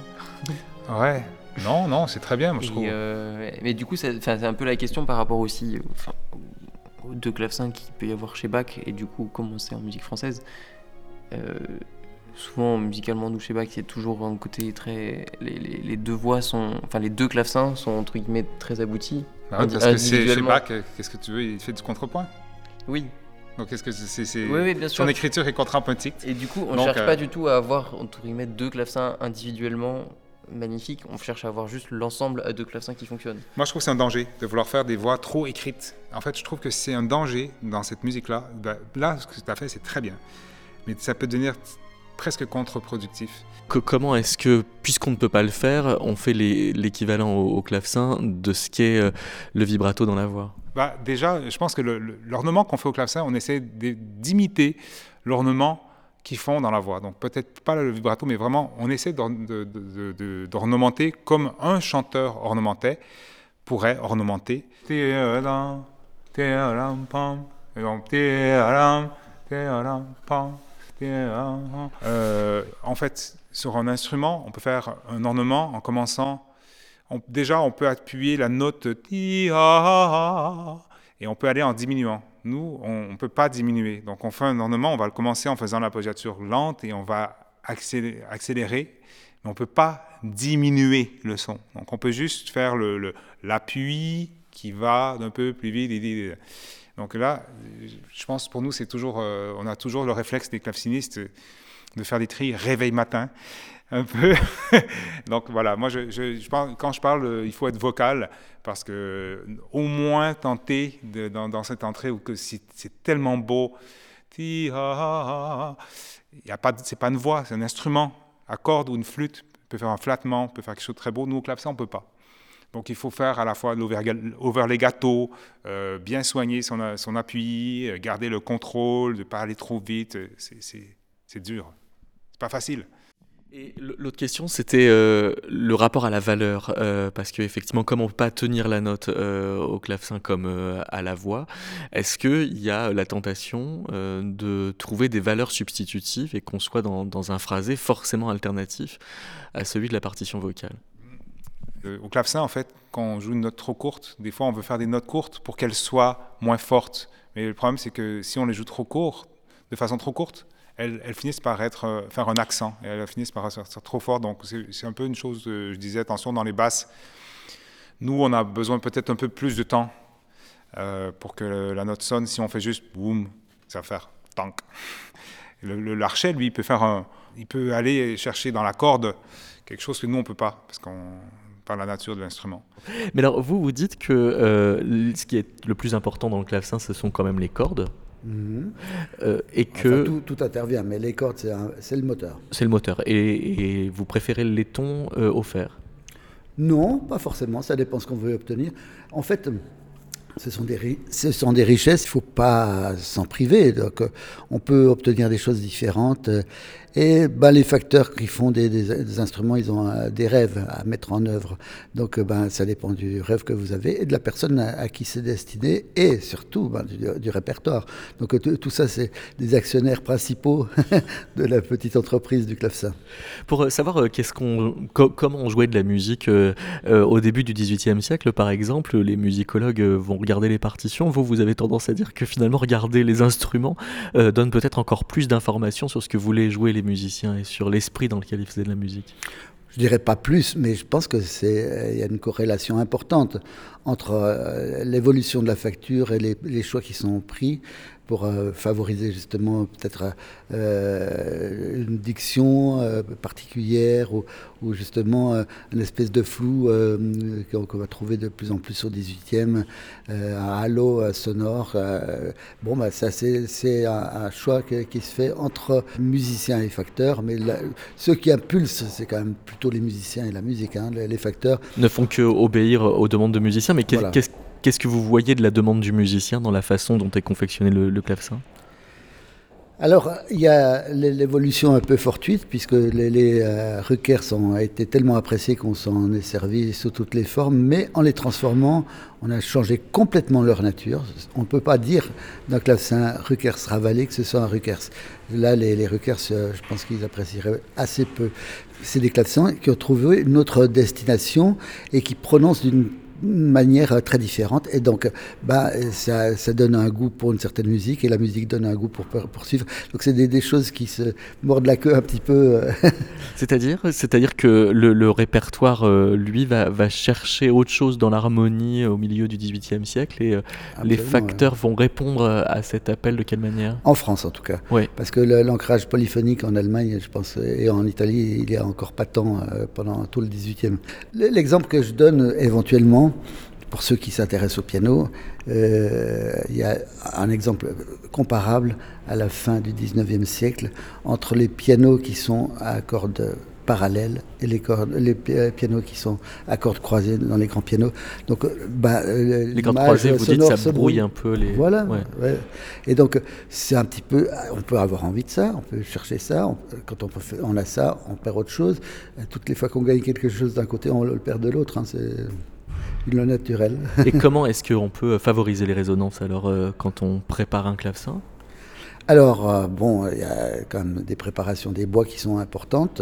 [LAUGHS] Ouais. Non, non, c'est très bien, moi, je trouve. euh, mais du coup, c'est un peu la question par rapport aussi deux clavecins qu'il peut y avoir chez Bach, et du coup, comment c'est en musique française. Euh, souvent, musicalement, nous, chez Bach, il y a toujours un côté très. Les, les- les deux voix sont. Enfin, les deux clavecins sont, entre guillemets, très aboutis. Bah indi- parce que c'est chez. Bach, qu'est-ce que tu veux Il fait du contrepoint? Oui. Donc, qu'est-ce que c'est Oui, oui, bien sûr. Son écriture est contrapuntique. Et du coup, on Donc, cherche euh, pas du tout à avoir, entre guillemets, deux clavecins individuellement magnifiques. On cherche à avoir juste l'ensemble à deux clavecins qui fonctionnent. Moi, je trouve que c'est un danger de vouloir faire des voix trop écrites. En fait, je trouve que c'est un danger dans cette musique-là. Ben, là, ce que tu as fait, c'est très bien. Mais ça peut devenir presque contre-productif. Que, comment est-ce que, puisqu'on ne peut pas le faire, on fait l'équivalent au, au, clavecin de ce qu'est euh, le vibrato dans la voix? Bah, Déjà, je pense que l'ornement qu'on fait au clavecin, on essaie d'imiter l'ornement qu'ils font dans la voix. Donc peut-être pas le vibrato, mais vraiment, on essaie d'ornementer comme un chanteur ornementait, pourrait ornementer. En fait, sur un instrument, on peut faire un ornement en commençant. déjà, on peut appuyer la note et on peut aller en diminuant. Nous, on ne peut pas diminuer. Donc, on fait un ornement, on va le commencer en faisant la position lente et on va accélérer, accélérer mais on ne peut pas diminuer le son. Donc, on peut juste faire l'appui le, qui va d'un peu plus vite. Donc là, je pense pour nous, c'est toujours, euh, on a toujours le réflexe des clavecinistes de faire des tris réveil matin, un peu. [LAUGHS] Donc voilà, moi, je, je, quand je parle, il faut être vocal parce que au moins tenter dans, cette entrée où que c'est tellement beau, il y a pas, c'est pas une voix, c'est un instrument, à corde ou une flûte, peut faire un flattement, peut faire quelque chose de très beau. Nous au clavecin, on peut pas. Donc il faut faire à la fois l'over les gâteaux, euh, bien soigner son, appui, euh, garder le contrôle, ne pas aller trop vite. C'est dur. C'est pas facile. Et l'autre question, c'était euh, le rapport à la valeur, parce qu'effectivement, comme on ne peut pas tenir la note au clavecin comme à la voix, est-ce qu'il y a la tentation de trouver des valeurs substitutives et qu'on soit dans, dans, un phrasé forcément alternatif à celui de la partition vocale? Euh, au clavecin, en fait, quand on joue une note trop courte, des fois on veut faire des notes courtes pour qu'elles soient moins fortes. Mais le problème, c'est que si on les joue trop court, de façon trop courte, elles, finissent par euh, faire un accent et elles finissent par être trop fort. Donc c'est un peu une chose, je disais, attention dans les basses. Nous, on a besoin peut-être un peu plus de temps euh, pour que la note sonne. Si on fait juste boum, ça va faire tank. [LAUGHS] Le, l'archet, lui, il peut faire il peut aller chercher dans la corde quelque chose que nous on peut pas parce qu'on par la nature de l'instrument. Mais alors, vous, vous dites que euh, ce qui est le plus important dans le clavecin, ce sont quand même les cordes. Euh, et que tout, intervient, mais les cordes, c'est le moteur. C'est le moteur. Et, vous préférez les tons euh, au fer Non, pas forcément. Ça dépend ce qu'on veut obtenir. En fait, ce sont, des, ce sont des richesses, il ne faut pas s'en priver. Donc, on peut obtenir des choses différentes. Et ben, les facteurs qui font des, instruments, ils ont euh, des rêves à mettre en œuvre. Donc ben, ça dépend du rêve que vous avez et de la personne à, qui c'est destiné et surtout ben, du, répertoire. Donc tout ça, c'est des actionnaires principaux [LAUGHS] de la petite entreprise du clavecin. Pour euh, savoir euh, comment on jouait de la musique au début du XVIIIe siècle, par exemple, les musicologues vont regarder les partitions. Vous, vous avez tendance à dire que finalement, regarder les instruments donne peut-être encore plus d'informations sur ce que voulaient jouer les musiciens et sur l'esprit dans lequel ils faisaient de la musique je dirais pas plus, mais je pense que c'est y a une corrélation importante entre euh, l'évolution de la facture et les, choix qui sont pris pour euh, favoriser justement peut-être euh, une diction euh, particulière ou, ou justement une espèce de flou qu'on va trouver de plus en plus au 18e, un halo sonore. bon, bah, ça c'est un, choix qui, se fait entre musiciens et facteurs, mais ceux qui impulsent, c'est quand même plutôt les musiciens et la musique. Hein, les, facteurs ne font que obéir aux demandes de musiciens, mais qu'est-ce Qu'est-ce que vous voyez de la demande du musicien dans la façon dont est confectionné le, clavecin? Alors, il y a l'évolution un peu fortuite, puisque les, les euh, ont été tellement appréciés qu'on s'en est servi sous toutes les formes, mais en les transformant, on a changé complètement leur nature. On ne peut pas dire d'un clavecin Ruckers ravalé que ce soit un Ruckers. Là, les, les Ruckers, euh, je pense qu'ils apprécieraient assez peu. C'est des clavecins qui ont trouvé une autre destination et qui prononcent d'une manière très différente. Et donc, bah, ça, ça, donne un goût pour une certaine musique et la musique donne un goût pour poursuivre. Donc, c'est des, des, choses qui se mordent la queue un petit peu. Euh. [LAUGHS] C'est-à-dire C'est-à-dire que le, le répertoire, euh, lui, va, va, chercher autre chose dans l'harmonie au milieu du XVIIIe siècle et euh, les facteurs vont répondre à cet appel de quelle manière? En France, en tout cas. Oui. Parce que l'ancrage polyphonique en Allemagne, je pense, et en Italie, il est encore pas tant pendant tout le XVIIIe. L'exemple que je donne éventuellement, pour ceux qui s'intéressent au piano, euh, il y a un exemple comparable à la fin du 19e siècle entre les pianos qui sont à cordes parallèles et les, cordes, les pianos qui sont à cordes croisées dans les grands pianos. Donc, bah, les cordes croisées, vous dites, ça brouille un peu les. Voilà. Et donc, c'est un petit peu. On peut avoir envie de ça, on peut chercher ça. quand on, peut, on a ça, on perd autre chose. Toutes les fois qu'on gagne quelque chose d'un côté, on le perd de l'autre. Hein, c'est le naturel. Et comment est-ce qu'on peut favoriser les résonances alors euh, quand on prépare un clavecin? Alors, euh, bon, il y a quand même des préparations des bois qui sont importantes.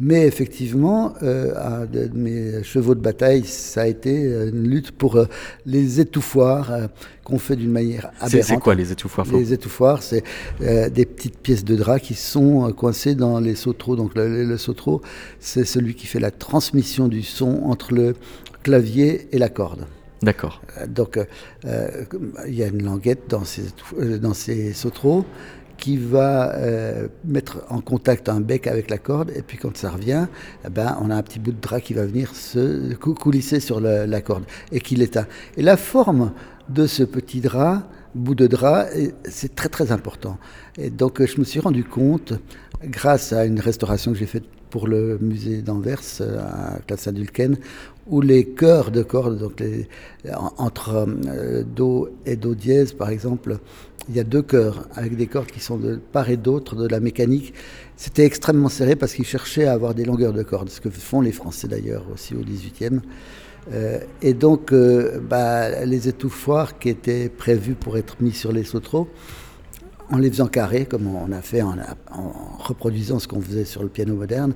Mais effectivement, euh, de mes chevaux de bataille, ça a été une lutte pour les étouffoirs qu'on fait d'une manière aberrante. C'est quoi les étouffoirs Les étouffoirs, c'est des petites pièces de drap qui sont coincées dans les sautreaux. Donc le, le sautreau, c'est celui qui fait la transmission du son entre le clavier et la corde. D'accord. Euh, donc, euh, euh, il y a une languette dans ces, dans ces qui va mettre en contact un bec avec la corde, et puis quand ça revient, eh ben, on a un petit bout de drap qui va venir se coulisser sur la, corde, et qui l'éteint. Et la forme de ce petit drap, bout de drap, c'est très très important. Et donc je me suis rendu compte, grâce à une restauration que j'ai faite pour le musée d'Anvers, à Classe Dulken, où les chœurs de cordes, donc entre euh, Do et Do dièse par exemple, il y a deux chœurs avec des cordes qui sont de part et d'autre de la mécanique. C'était extrêmement serré parce qu'ils cherchaient à avoir des longueurs de cordes, ce que font les Français d'ailleurs aussi au 18e. Euh, et donc, euh, bah, les étouffoirs qui étaient prévus pour être mis sur les sautreaux, en les faisant carrés, comme on a fait en, reproduisant ce qu'on faisait sur le piano moderne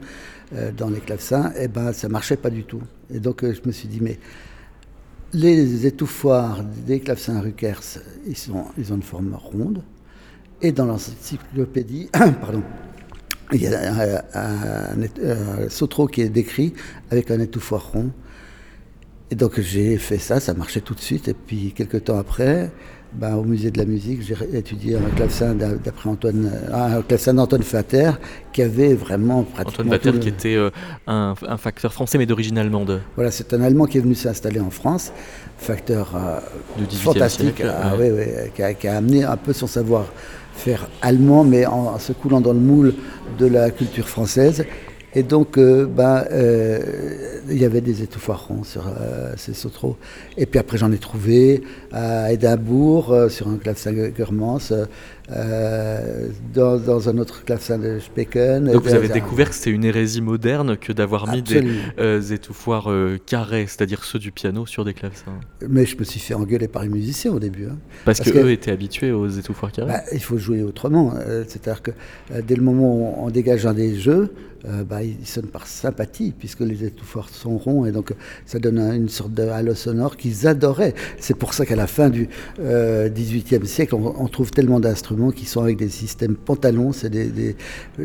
euh, dans les clavecins, et eh ben ça marchait pas du tout. Et donc euh, je me suis dit mais les étouffoirs des clavecins Ruckers, ils, ils ont une forme ronde. Et dans l'encyclopédie, [COUGHS] pardon, il y a un, un, sautreau qui est décrit avec un étouffoir rond. Et donc j'ai fait ça, ça marchait tout de suite. Et puis quelques temps après, ben, au musée de la musique, j'ai étudié un clavecin d'après Antoine, un clavecin d'Antoine Fater, qui avait vraiment pratiquement. Antoine Fater, qui était euh, un, facteur français, mais d'origine allemande. Voilà, c'est un Allemand qui est venu s'installer en France, facteur euh, fantastique, ah, qui, a, qui, a, amené un peu son savoir-faire allemand, mais en, se coulant dans le moule de la culture française. Et donc, euh, ben, euh, il y avait des étouffoirs ronds sur euh, ces sautreaux. Et puis après, j'en ai trouvé à Édimbourg, sur un clavecin Germans, dans, un autre clavecin de Specken. Donc vous avez découvert que c'était une hérésie moderne que d'avoir mis des étouffoirs carrés, c'est-à-dire ceux du piano, sur des clavecins. Mais je me suis fait engueuler par les musiciens au début. Hein. Parce, qu'eux étaient habitués aux étouffoirs carrés bah, Il faut jouer autrement. C'est-à-dire que dès le moment où on dégage un des jeux, euh, bah, il sonne par sympathie, puisque les étouffoirs sont ronds, et donc ça donne une sorte de halo sonore qu'ils adoraient. C'est pour ça qu'à la fin du euh, XVIIIe siècle, on, trouve tellement d'instruments qui sont avec des systèmes pantalons, c'est des,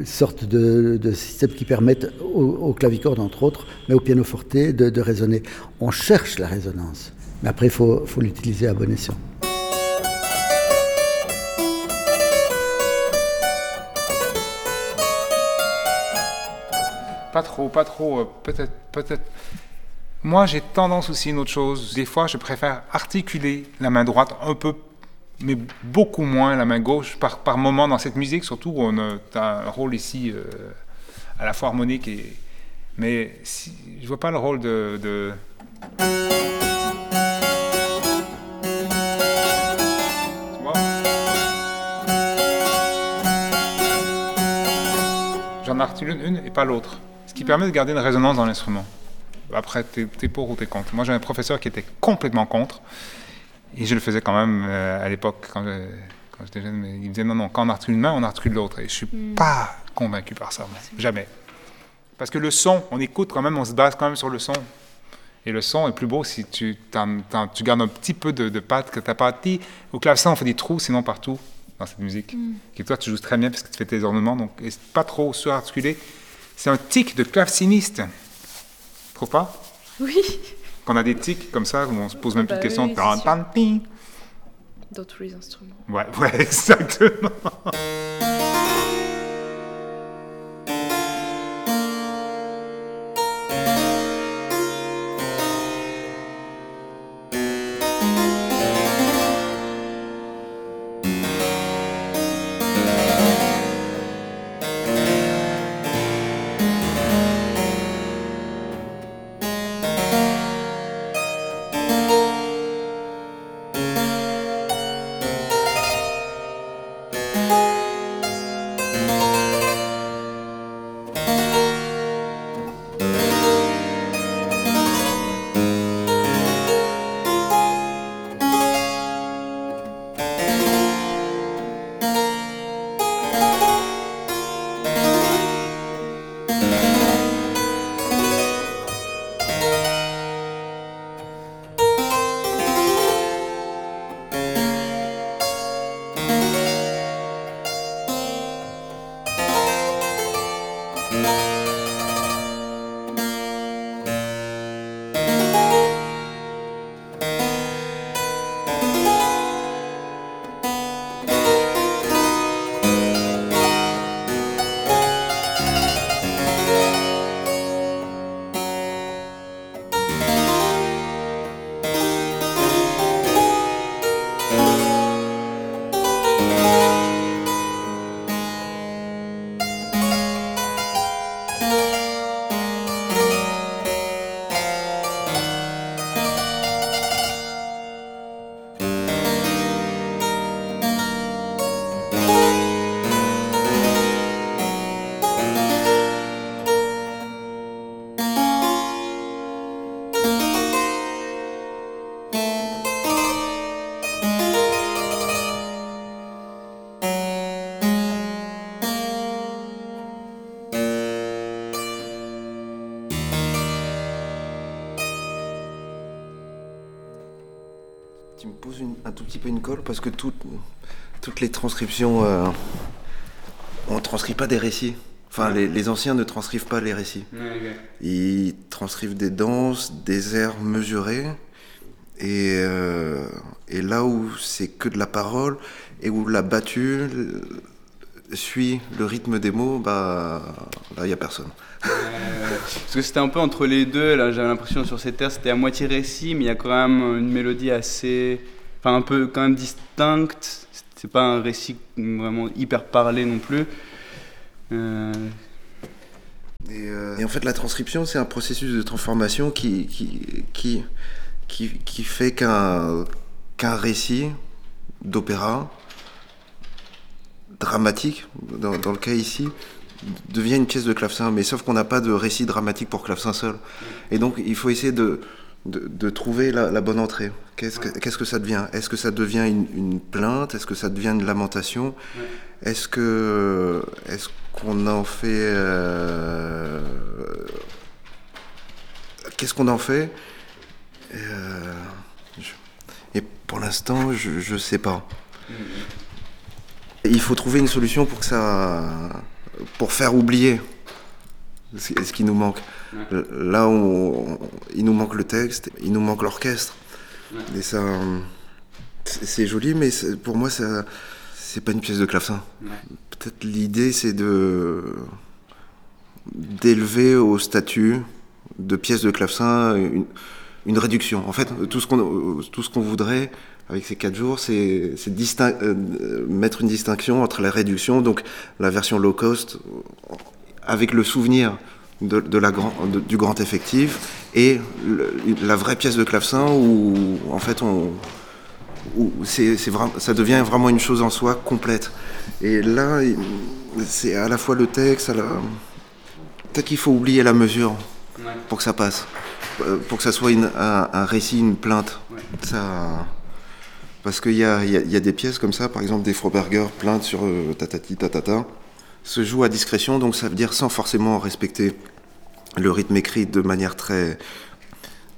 sortes de, systèmes qui permettent au, clavicorde, entre autres, mais au pianoforte, de, de résonner. On cherche la résonance, mais après, il faut, l'utiliser à bon escient. Pas trop, pas trop. Euh, peut-être, peut-être. Moi, j'ai tendance aussi une autre chose. Des fois, je préfère articuler la main droite un peu, mais beaucoup moins la main gauche par, par moment dans cette musique, surtout on a, un rôle ici euh, à la fois harmonique. Mais si, je vois pas le rôle de... de... J'en articule une et pas l'autre qui permet de garder une résonance dans l'instrument. Après, t'es es pour ou t'es contre. Moi, j'ai un professeur qui était complètement contre, et je le faisais quand même euh, à l'époque, quand j'étais jeune, mais il me disait non, non, quand on articule une main, on articule l'autre. Et je suis hmm. pas convaincu par ça, jamais. Parce que le son, on écoute quand même, on se base quand même sur le son. Et le son est plus beau si tu, tu gardes un petit peu de, de patte que t'as pas. Au clavecin, on fait des trous, sinon partout dans cette musique. Hmm. Et toi, tu joues très bien parce que tu fais tes ornements, donc pas trop surarticulé. C'est un tic de claveciniste. Trouve pas? Oui. Qu'on a des tics comme ça, où on se pose même plus de questions. D'autres instruments. Ouais, [LAUGHS] ouais, exactement. Petit peu une colle parce que toutes toutes les transcriptions, euh, on ne transcrit pas des récits. Enfin, les, les anciens ne transcrivent pas les récits. Ils transcrivent des danses, des airs mesurés. Et, euh, et là où c'est que de la parole et où la battue euh, suit le rythme des mots, bah là, il n'y a personne. Euh, parce que c'était un peu entre les deux, là j'avais l'impression sur ces terres c'était à moitié récit, mais il y a quand même une mélodie assez. Enfin, un peu quand même distincte. C'est pas un récit vraiment hyper parlé non plus. Euh, Et, euh, et en fait, la transcription, c'est un processus de transformation qui, qui, qui, qui, qui fait qu'un qu'un récit d'opéra dramatique, dans, dans le cas ici, devient une pièce de clavecin. Mais sauf qu'on n'a pas de récit dramatique pour clavecin seul. Et donc, il faut essayer de, de, de trouver la, la bonne entrée. Qu'est-ce que, qu'est-ce que ça devient? Est-ce que ça devient une, une plainte? Est-ce que ça devient une lamentation? Est-ce que est-ce qu'on en fait euh, Qu'est-ce qu'on en fait? Euh, Et pour l'instant, je je sais pas. Il faut trouver une solution pour que ça, pour faire oublier ce qui nous manque. Là, on- il nous manque le texte, il nous manque l'orchestre. Et ça, c'est joli, mais pour moi, ça, c'est pas une pièce de clavecin. Peut-être l'idée, c'est de d'élever au statut de pièce de clavecin une, une réduction. En fait, tout ce qu'on tout ce qu'on voudrait avec ces quatre jours, c'est euh, mettre une distinction entre la réduction, donc la version low cost, avec le souvenir de, de la grand, de- du grand effectif, et le- la vraie pièce de clavecin où, en fait, on, où c'est, c'est vraiment, ça devient vraiment une chose en soi complète. Et là, c'est à la fois le texte, à la... peut-être qu'il faut oublier la mesure pour que ça passe, Euh, pour que ça soit une- un, un récit, une plainte. Ça... Parce qu'il y a, y a- y a des pièces comme ça, par exemple des Froberger, plaintes sur euh, tatati tatata, se jouent à discrétion, donc ça veut dire sans forcément respecter le rythme écrit de manière très...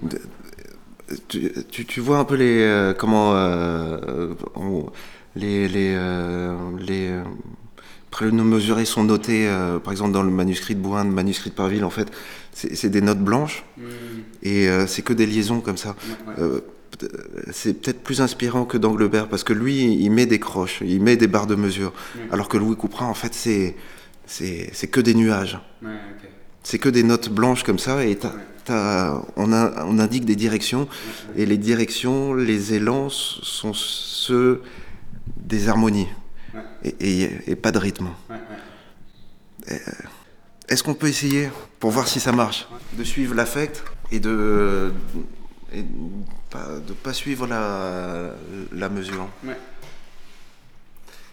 de- tu, tu- tu vois un peu les... euh, comment... euh, les... les, euh, les euh, préludes mesurés sont notés, euh, par exemple dans le manuscrit de Bouin, le manuscrit de Parville, en fait, c'est des notes blanches, et euh, c'est que des liaisons comme ça. Euh, c'est peut-être plus inspirant que d'Anglebert parce que lui, il met des croches, il met des barres de mesure, alors que Louis Couperin, en fait, c'est c'est c'est que des nuages. C'est que des notes blanches comme ça, et on, a- on indique des directions, et les directions, les élans sont ceux des harmonies, et, et- et pas de rythme. Euh, Est-ce qu'on peut essayer, pour voir si ça marche, de suivre l'affect et de et pas, de pas suivre la, la mesure Ouais.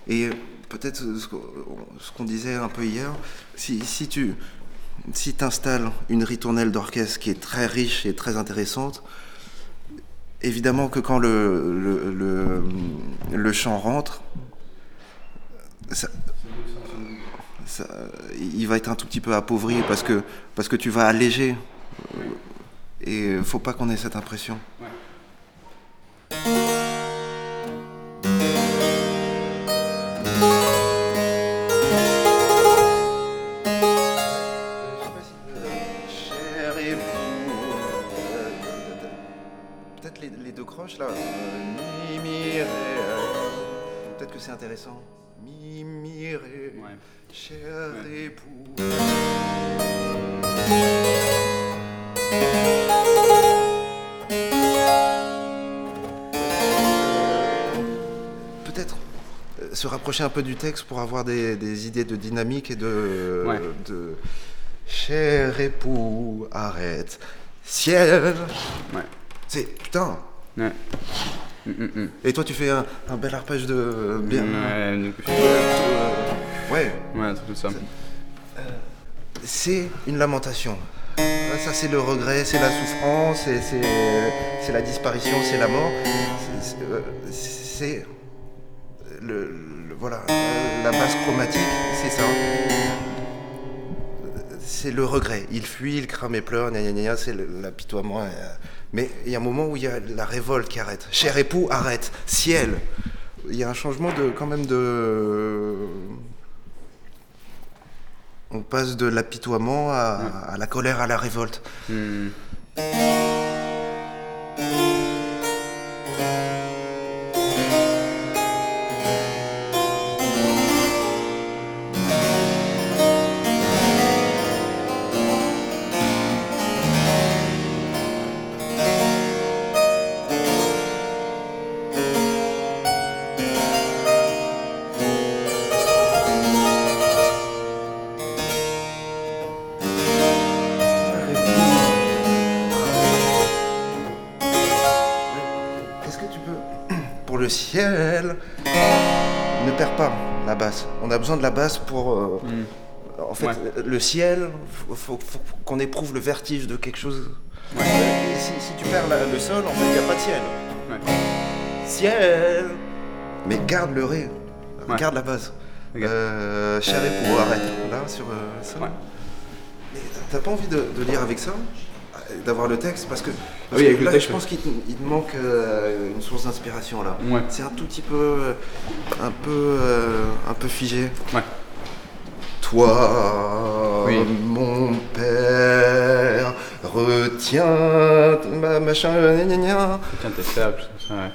Et peut-être ce qu'on disait un peu hier, si, si tu si installes une ritournelle d'orchestre qui est très riche et très intéressante, évidemment que quand le, le, le, le chant rentre, ça, ça- il va être un tout petit peu appauvri parce que, parce que tu vas alléger. Et faut pas qu'on ait cette impression. Cher époux, euh, peut-être les, les deux croches là. euh, mi, euh, peut-être que c'est intéressant. Mi, mi, ré, cher époux. Se rapprocher un peu du texte pour avoir des, des idées de dynamique et de, Ouais. de cher époux, arrête, ciel. Ouais. C'est putain. Ouais. Mm, mm, mm. Et toi, tu fais un, un bel arpège de bien. Ouais, Euh, ouais. Ouais, un truc ça. C'est une lamentation. Ça, c'est le regret, c'est la souffrance, c'est- la disparition, c'est la mort. C'est- euh, C'est le, le- voilà la base chromatique, c'est ça. C'est le regret. Il fuit, il crame et pleure, c'est l'apitoiement. euh, Mais il y a un moment où il y a la révolte qui arrête. Cher époux, arrête. Ciel. Il y a un changement de, quand même de. On passe de l'apitoiement à, à la colère, à la révolte. Hmm. A besoin de la basse pour. euh, En fait, Ouais. le ciel, faut, faut- faut qu'on éprouve le vertige de quelque chose. Et si, si tu perds la- le sol, en fait, il n'y a pas de ciel. Ciel Mais garde le ré. Garde la basse. Euh, époux, arrête. Là, sur euh, ça. Mais t'as pas envie de, de lire avec ça? D'avoir le texte Parce que, parce Oui, que avec le là, texte, je pense qu'il te, manque euh, une source d'inspiration là. Ouais. C'est un tout petit peu. euh, un peu. euh, un peu figé. Ouais. Toi, Oui. mon père, retiens ma machin, gna gna gna. Tiens, tes faibles, ça, ouais.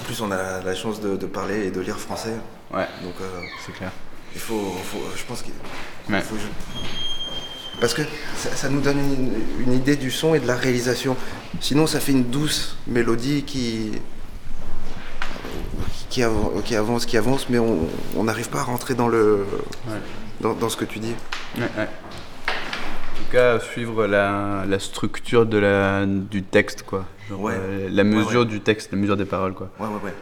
En plus, on a la, la chance de, de parler et de lire français. Ouais. Donc, euh, c'est clair. Il faut, faut- je pense qu'il Ouais. faut que- parce que ça, ça nous donne une, une idée du son et de la réalisation. Sinon, ça fait une douce mélodie qui qui, av- qui avance, qui avance, mais on n'arrive pas à rentrer dans le dans, dans ce que tu dis. Ouais, ouais. En tout cas, suivre la, la structure de la, du texte, quoi. Genre, Ouais. euh, la mesure ouais. du texte, la mesure des paroles, quoi. Ouais, ouais. Ouais.